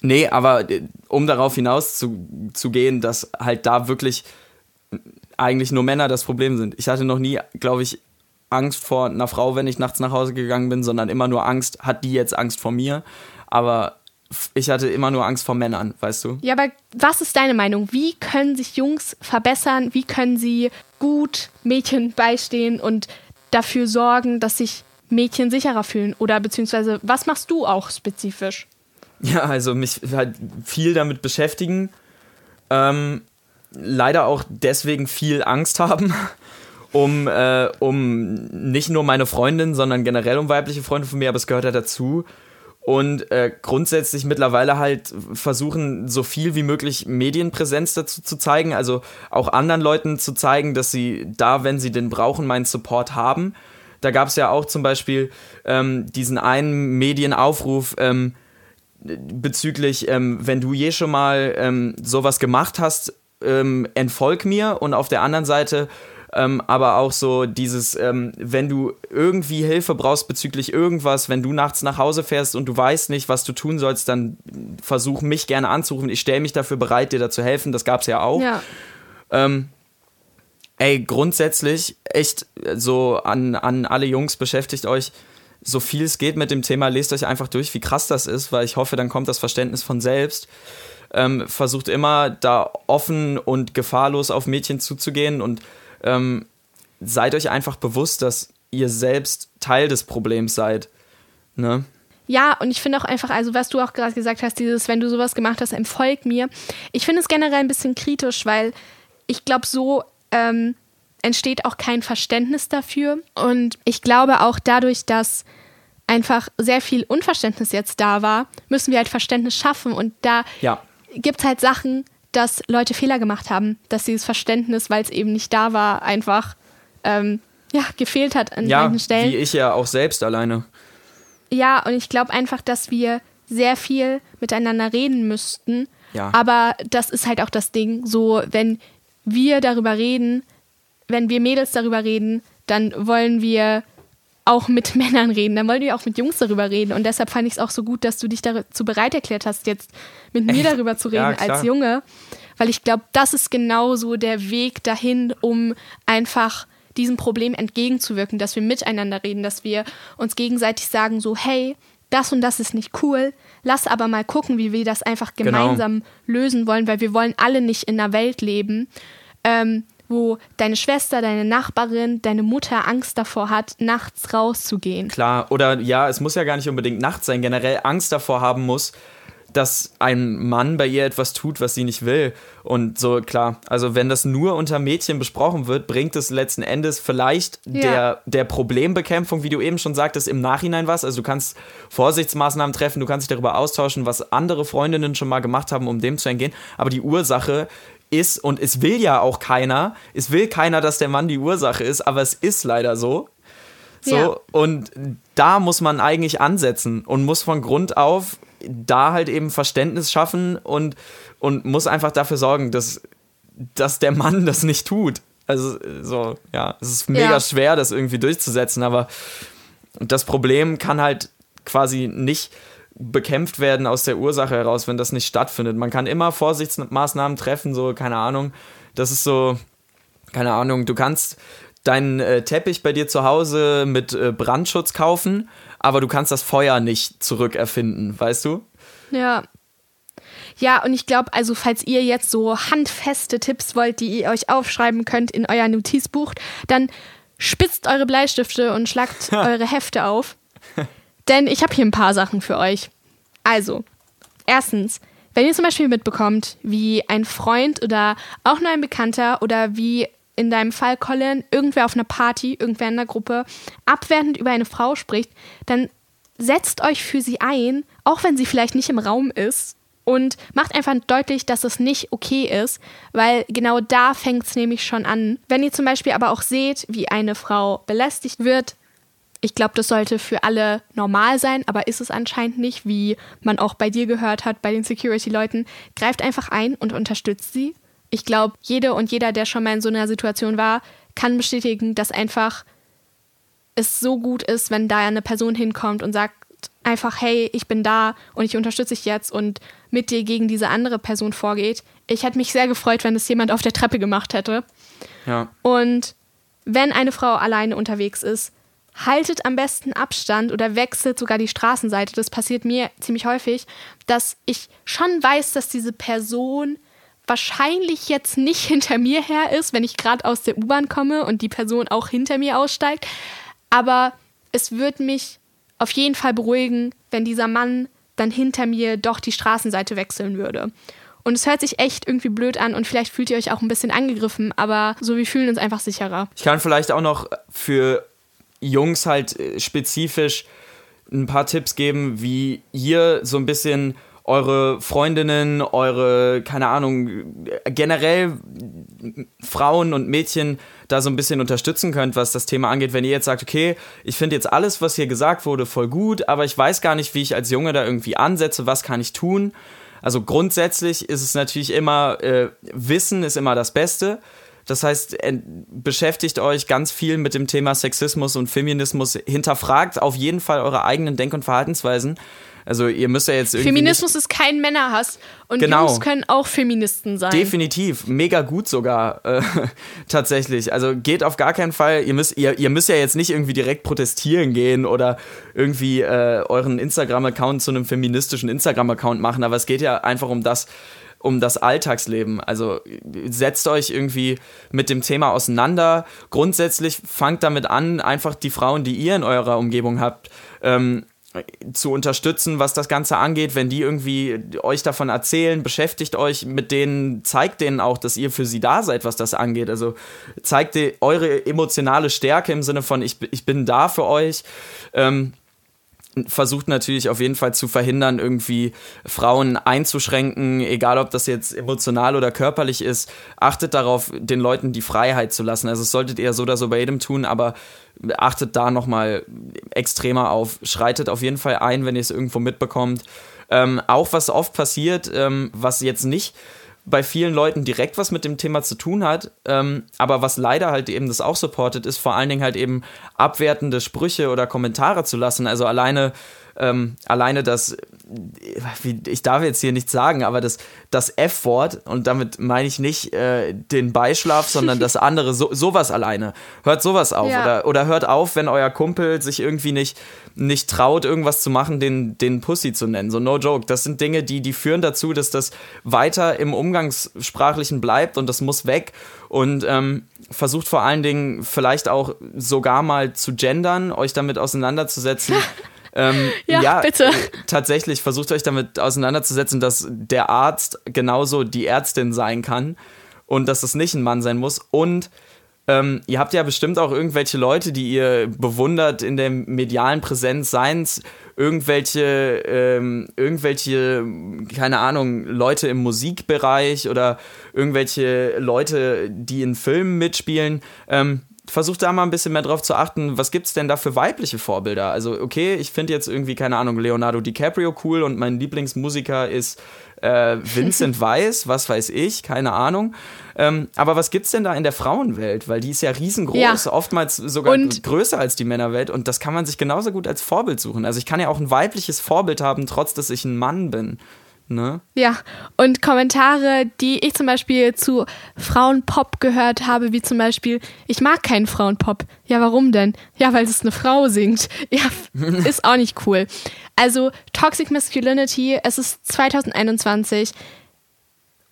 nee, aber äh, um darauf hinaus zu, zu gehen, dass halt da wirklich eigentlich nur Männer das Problem sind. Ich hatte noch nie, glaube ich, Angst vor einer Frau, wenn ich nachts nach Hause gegangen bin, sondern immer nur Angst, hat die jetzt Angst vor mir? Aber ich hatte immer nur Angst vor Männern, weißt du? Ja, aber was ist deine Meinung? Wie können sich Jungs verbessern? Wie können sie gut Mädchen beistehen und dafür sorgen, dass sich Mädchen sicherer fühlen? Oder beziehungsweise, was machst du auch spezifisch? Ja, also mich halt viel damit beschäftigen. Ähm, leider auch deswegen viel Angst haben, um, äh, um nicht nur meine Freundin, sondern generell um weibliche Freunde von mir, aber es gehört ja dazu und äh, grundsätzlich mittlerweile halt versuchen, so viel wie möglich Medienpräsenz dazu zu zeigen, also auch anderen Leuten zu zeigen, dass sie da, wenn sie den brauchen, meinen Support haben. Da gab es ja auch zum Beispiel ähm, diesen einen Medienaufruf ähm, bezüglich, ähm, wenn du je schon mal ähm, sowas gemacht hast, ähm, entfolg mir und auf der anderen Seite ähm, aber auch so dieses, ähm, wenn du irgendwie Hilfe brauchst bezüglich irgendwas, wenn du nachts nach Hause fährst und du weißt nicht, was du tun sollst, dann versuch mich gerne anzurufen. Ich stelle mich dafür bereit, dir da zu helfen. Das gab es ja auch. Ja. Ähm, ey, grundsätzlich echt so an, an alle Jungs, beschäftigt euch so viel es geht mit dem Thema, lest euch einfach durch, wie krass das ist, weil ich hoffe, dann kommt das Verständnis von selbst. Ähm, versucht immer da offen und gefahrlos auf Mädchen zuzugehen und ähm, seid euch einfach bewusst, dass ihr selbst Teil des Problems seid. Ne? Ja, und ich finde auch einfach, also was du auch gerade gesagt hast, dieses, wenn du sowas gemacht hast, empfolg mir. Ich finde es generell ein bisschen kritisch, weil ich glaube, so ähm, entsteht auch kein Verständnis dafür. Und ich glaube auch dadurch, dass einfach sehr viel Unverständnis jetzt da war, müssen wir halt Verständnis schaffen. Und da ja. gibt es halt Sachen, dass Leute Fehler gemacht haben, dass dieses Verständnis, weil es eben nicht da war, einfach ähm, ja, gefehlt hat an ja, manchen Stellen. Wie ich ja auch selbst alleine. Ja, und ich glaube einfach, dass wir sehr viel miteinander reden müssten. Ja. Aber das ist halt auch das Ding. So, wenn wir darüber reden, wenn wir Mädels darüber reden, dann wollen wir auch mit Männern reden, dann wollen wir auch mit Jungs darüber reden. Und deshalb fand ich es auch so gut, dass du dich dazu bereit erklärt hast, jetzt mit mir darüber zu reden ja, als Junge. Weil ich glaube, das ist genau so der Weg dahin, um einfach diesem Problem entgegenzuwirken, dass wir miteinander reden, dass wir uns gegenseitig sagen, so, hey, das und das ist nicht cool, lass aber mal gucken, wie wir das einfach genau. gemeinsam genau. lösen wollen, weil wir wollen alle nicht in einer Welt leben, ähm, wo deine Schwester, deine Nachbarin, deine Mutter Angst davor hat, nachts rauszugehen. Klar, oder ja, es muss ja gar nicht unbedingt nachts sein, generell Angst davor haben muss, dass ein Mann bei ihr etwas tut, was sie nicht will. Und so, klar, also wenn das nur unter Mädchen besprochen wird, bringt es letzten Endes vielleicht ja. der, der Problembekämpfung, wie du eben schon sagtest, im Nachhinein was. Also du kannst Vorsichtsmaßnahmen treffen, du kannst dich darüber austauschen, was andere Freundinnen schon mal gemacht haben, um dem zu entgehen. Aber die Ursache ist, und es will ja auch keiner, es will keiner, dass der Mann die Ursache ist, aber es ist leider so. So, ja. und da muss man eigentlich ansetzen und muss von Grund auf da halt eben Verständnis schaffen und, und muss einfach dafür sorgen, dass, dass der Mann das nicht tut. Also, so, ja, es ist mega ja. schwer, das irgendwie durchzusetzen, aber das Problem kann halt quasi nicht bekämpft werden aus der Ursache heraus, wenn das nicht stattfindet. Man kann immer Vorsichtsmaßnahmen treffen, so, keine Ahnung. Das ist so, keine Ahnung, du kannst deinen äh, Teppich bei dir zu Hause mit äh, Brandschutz kaufen, aber du kannst das Feuer nicht zurückerfinden, weißt du? Ja. Ja, und ich glaube, also falls ihr jetzt so handfeste Tipps wollt, die ihr euch aufschreiben könnt in euer Notizbuch, dann spitzt eure Bleistifte und schlagt eure Hefte auf. Denn ich habe hier ein paar Sachen für euch. Also, erstens, wenn ihr zum Beispiel mitbekommt, wie ein Freund oder auch nur ein Bekannter oder wie in deinem Fall Colin, irgendwer auf einer Party, irgendwer in der Gruppe, abwertend über eine Frau spricht, dann setzt euch für sie ein, auch wenn sie vielleicht nicht im Raum ist. Und macht einfach deutlich, dass es nicht okay ist, weil genau da fängt es nämlich schon an. Wenn ihr zum Beispiel aber auch seht, wie eine Frau belästigt wird, ich glaube, das sollte für alle normal sein, aber ist es anscheinend nicht, wie man auch bei dir gehört hat, bei den Security-Leuten. Greift einfach ein und unterstützt sie. Ich glaube, jede und jeder, der schon mal in so einer Situation war, kann bestätigen, dass einfach es so gut ist, wenn da eine Person hinkommt und sagt einfach, hey, ich bin da und ich unterstütze dich jetzt und mit dir gegen diese andere Person vorgeht. Ich hätte mich sehr gefreut, wenn es jemand auf der Treppe gemacht hätte. Ja. Und wenn eine Frau alleine unterwegs ist, haltet am besten Abstand oder wechselt sogar die Straßenseite. Das passiert mir ziemlich häufig, dass ich schon weiß, dass diese Person wahrscheinlich jetzt nicht hinter mir her ist, wenn ich gerade aus der U-Bahn komme und die Person auch hinter mir aussteigt. Aber es wird mich auf jeden Fall beruhigen, wenn dieser Mann dann hinter mir doch die Straßenseite wechseln würde. Und es hört sich echt irgendwie blöd an und vielleicht fühlt ihr euch auch ein bisschen angegriffen, aber so wir fühlen uns einfach sicherer. Ich kann vielleicht auch noch für Jungs halt äh, spezifisch ein paar Tipps geben, wie ihr so ein bisschen eure Freundinnen, eure, keine Ahnung, generell Frauen und Mädchen da so ein bisschen unterstützen könnt, was das Thema angeht, wenn ihr jetzt sagt, okay, ich finde jetzt alles, was hier gesagt wurde, voll gut, aber ich weiß gar nicht, wie ich als Junge da irgendwie ansetze, was kann ich tun. Also grundsätzlich ist es natürlich immer, äh, Wissen ist immer das Beste. Das heißt, beschäftigt euch ganz viel mit dem Thema Sexismus und Feminismus, hinterfragt auf jeden Fall eure eigenen Denk- und Verhaltensweisen also ihr müsst ja jetzt irgendwie. Feminismus ist kein Männerhass. Und genau. Jungs können auch Feministen sein. Definitiv. Mega gut sogar. Äh, tatsächlich. Also geht auf gar keinen Fall. Ihr müsst, ihr, ihr müsst ja jetzt nicht irgendwie direkt protestieren gehen oder irgendwie äh, euren Instagram-Account zu einem feministischen Instagram-Account machen. Aber es geht ja einfach um das um das Alltagsleben. Also setzt euch irgendwie mit dem Thema auseinander. Grundsätzlich fangt damit an, einfach die Frauen, die ihr in eurer Umgebung habt, ähm, zu unterstützen, was das Ganze angeht, wenn die irgendwie euch davon erzählen, beschäftigt euch mit denen, zeigt denen auch, dass ihr für sie da seid, was das angeht. Also zeigt eure emotionale Stärke im Sinne von, ich, ich bin da für euch. Ähm, versucht natürlich auf jeden Fall zu verhindern, irgendwie Frauen einzuschränken, egal ob das jetzt emotional oder körperlich ist. Achtet darauf, den Leuten die Freiheit zu lassen. Also das solltet ihr so oder so bei jedem tun, aber achtet da nochmal extremer auf. Schreitet auf jeden Fall ein, wenn ihr es irgendwo mitbekommt. Ähm, auch was oft passiert, ähm, was jetzt nicht bei vielen Leuten direkt was mit dem Thema zu tun hat, ähm, aber was leider halt eben das auch supportet, ist vor allen Dingen halt eben abwertende Sprüche oder Kommentare zu lassen. Also alleine ähm, alleine das, ich darf jetzt hier nichts sagen, aber das, das F-Wort, und damit meine ich nicht äh, den Beischlaf, sondern das andere, so, sowas alleine. Hört sowas auf. Ja. Oder, oder hört auf, wenn euer Kumpel sich irgendwie nicht, nicht traut, irgendwas zu machen, den, den Pussy zu nennen. So, no joke. Das sind Dinge, die, die führen dazu, dass das weiter im Umgangssprachlichen bleibt und das muss weg. Und ähm, versucht vor allen Dingen vielleicht auch sogar mal zu gendern, euch damit auseinanderzusetzen. Ähm, ja, ja, bitte. Äh, tatsächlich versucht euch damit auseinanderzusetzen, dass der Arzt genauso die Ärztin sein kann und dass es nicht ein Mann sein muss. Und ähm, ihr habt ja bestimmt auch irgendwelche Leute, die ihr bewundert in der medialen Präsenz, seien es irgendwelche, ähm, irgendwelche, keine Ahnung, Leute im Musikbereich oder irgendwelche Leute, die in Filmen mitspielen. Ähm, versucht da mal ein bisschen mehr drauf zu achten, was gibt es denn da für weibliche Vorbilder? Also, okay, ich finde jetzt irgendwie, keine Ahnung, Leonardo DiCaprio cool und mein Lieblingsmusiker ist äh, Vincent Weiss, was weiß ich, keine Ahnung. Ähm, aber was gibt es denn da in der Frauenwelt? Weil die ist ja riesengroß, ja. oftmals sogar und größer als die Männerwelt und das kann man sich genauso gut als Vorbild suchen. Also ich kann ja auch ein weibliches Vorbild haben, trotz dass ich ein Mann bin. Ne? Ja, und Kommentare, die ich zum Beispiel zu Frauenpop gehört habe, wie zum Beispiel, ich mag keinen Frauenpop. Ja, warum denn? Ja, weil es eine Frau singt. Ja, ist auch nicht cool. Also, Toxic Masculinity, es ist 2021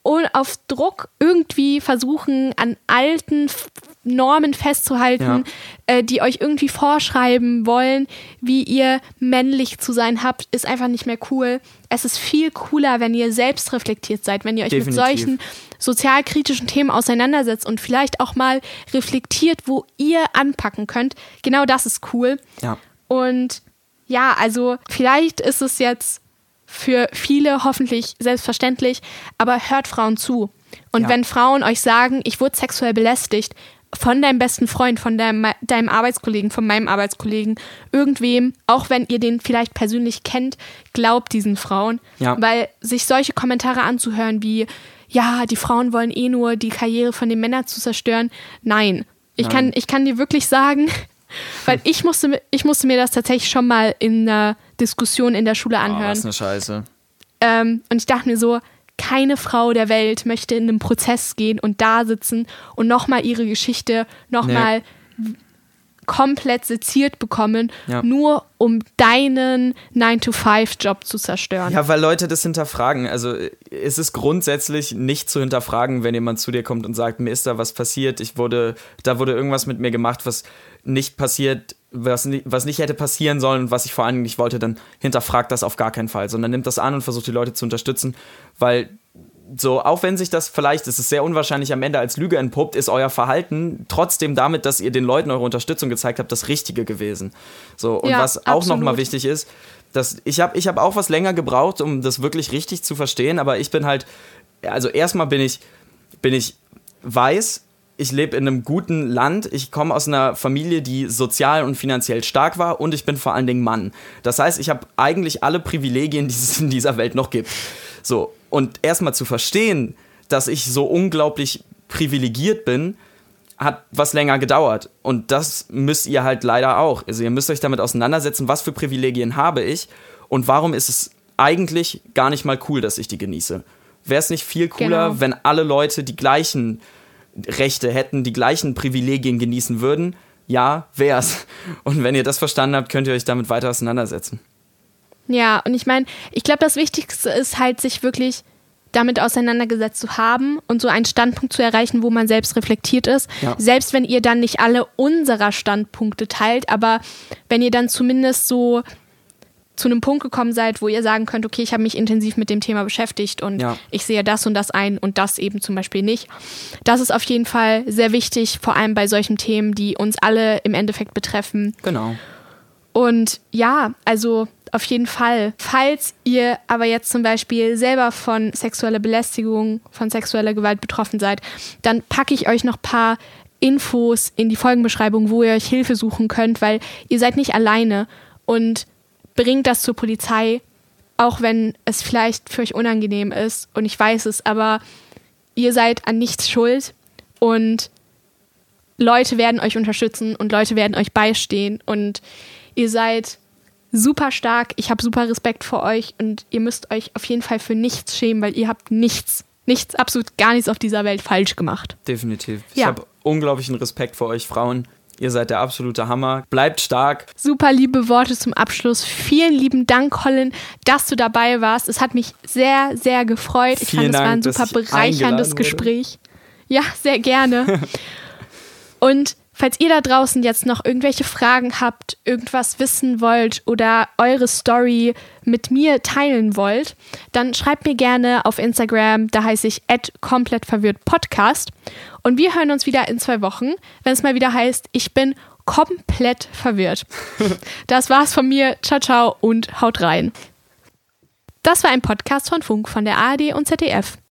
und auf Druck irgendwie versuchen, an alten Normen festzuhalten, ja. äh, die euch irgendwie vorschreiben wollen, wie ihr männlich zu sein habt, ist einfach nicht mehr cool. Es ist viel cooler, wenn ihr selbst reflektiert seid, wenn ihr euch Definitiv. mit solchen sozialkritischen Themen auseinandersetzt und vielleicht auch mal reflektiert, wo ihr anpacken könnt. Genau das ist cool. Ja. Und ja, also vielleicht ist es jetzt für viele hoffentlich selbstverständlich, aber hört Frauen zu. Und ja. wenn Frauen euch sagen, ich wurde sexuell belästigt von deinem besten Freund, von deinem, deinem Arbeitskollegen, von meinem Arbeitskollegen, irgendwem, auch wenn ihr den vielleicht persönlich kennt, glaubt diesen Frauen. Ja. Weil sich solche Kommentare anzuhören wie, ja, die Frauen wollen eh nur die Karriere von den Männern zu zerstören. Nein. Ich, Nein. Kann, ich kann dir wirklich sagen, weil ich musste, ich musste mir das tatsächlich schon mal in einer Diskussion in der Schule anhören. Oh, das ist eine Scheiße. Ähm, und ich dachte mir so, keine Frau der Welt möchte in einen Prozess gehen und da sitzen und nochmal ihre Geschichte nochmal nee. komplett seziert bekommen, ja. nur um deinen 9-to-5-Job zu zerstören. Ja, weil Leute das hinterfragen. Also es ist grundsätzlich nicht zu hinterfragen, wenn jemand zu dir kommt und sagt, mir ist da was passiert, ich wurde, da wurde irgendwas mit mir gemacht, was nicht passiert, was, nicht, was nicht hätte passieren sollen und was ich vor allen Dingen nicht wollte, dann hinterfragt das auf gar keinen Fall, sondern nimmt das an und versucht die Leute zu unterstützen, weil so, auch wenn sich das vielleicht, es ist sehr unwahrscheinlich am Ende als Lüge entpuppt, ist euer Verhalten trotzdem damit, dass ihr den Leuten eure Unterstützung gezeigt habt, das Richtige gewesen. So, und ja, was auch nochmal wichtig ist, dass ich habe ich hab auch was länger gebraucht, um das wirklich richtig zu verstehen, aber ich bin halt, also erstmal bin ich, bin ich weiß, ich lebe in einem guten Land, ich komme aus einer Familie, die sozial und finanziell stark war und ich bin vor allen Dingen Mann. Das heißt, ich habe eigentlich alle Privilegien, die es in dieser Welt noch gibt. So, und erstmal zu verstehen, dass ich so unglaublich privilegiert bin, hat was länger gedauert. Und das müsst ihr halt leider auch. Also ihr müsst euch damit auseinandersetzen, was für Privilegien habe ich und warum ist es eigentlich gar nicht mal cool, dass ich die genieße. Wäre es nicht viel cooler, genau. wenn alle Leute die gleichen Rechte hätten, die gleichen Privilegien genießen würden, ja, wär's. Und wenn ihr das verstanden habt, könnt ihr euch damit weiter auseinandersetzen. Ja, und ich meine, ich glaube, das Wichtigste ist halt, sich wirklich damit auseinandergesetzt zu haben und so einen Standpunkt zu erreichen, wo man selbst reflektiert ist. Ja. Selbst wenn ihr dann nicht alle unserer Standpunkte teilt, aber wenn ihr dann zumindest so zu einem Punkt gekommen seid, wo ihr sagen könnt, okay, ich habe mich intensiv mit dem Thema beschäftigt und ja. ich sehe das und das ein und das eben zum Beispiel nicht. Das ist auf jeden Fall sehr wichtig, vor allem bei solchen Themen, die uns alle im Endeffekt betreffen. Genau. Und ja, also auf jeden Fall. Falls ihr aber jetzt zum Beispiel selber von sexueller Belästigung, von sexueller Gewalt betroffen seid, dann packe ich euch noch ein paar Infos in die Folgenbeschreibung, wo ihr euch Hilfe suchen könnt, weil ihr seid nicht alleine und bringt das zur Polizei, auch wenn es vielleicht für euch unangenehm ist und ich weiß es, aber ihr seid an nichts schuld und Leute werden euch unterstützen und Leute werden euch beistehen und ihr seid super stark. Ich habe super Respekt vor euch und ihr müsst euch auf jeden Fall für nichts schämen, weil ihr habt nichts, nichts, absolut gar nichts auf dieser Welt falsch gemacht. Definitiv. Ich ja. habe unglaublichen Respekt vor euch Frauen. Ihr seid der absolute Hammer. Bleibt stark. Super liebe Worte zum Abschluss. Vielen lieben Dank, Colin, dass du dabei warst. Es hat mich sehr, sehr gefreut. Ich Vielen fand, es war ein super bereicherndes Gespräch. Ja, sehr gerne. Und falls ihr da draußen jetzt noch irgendwelche Fragen habt, irgendwas wissen wollt oder eure Story mit mir teilen wollt, dann schreibt mir gerne auf Instagram, da heiße ich komplett verwirrt Podcast. Und wir hören uns wieder in zwei Wochen, wenn es mal wieder heißt, ich bin komplett verwirrt. Das war's von mir. Ciao, ciao und haut rein. Das war ein Podcast von Funk von der ARD und ZDF.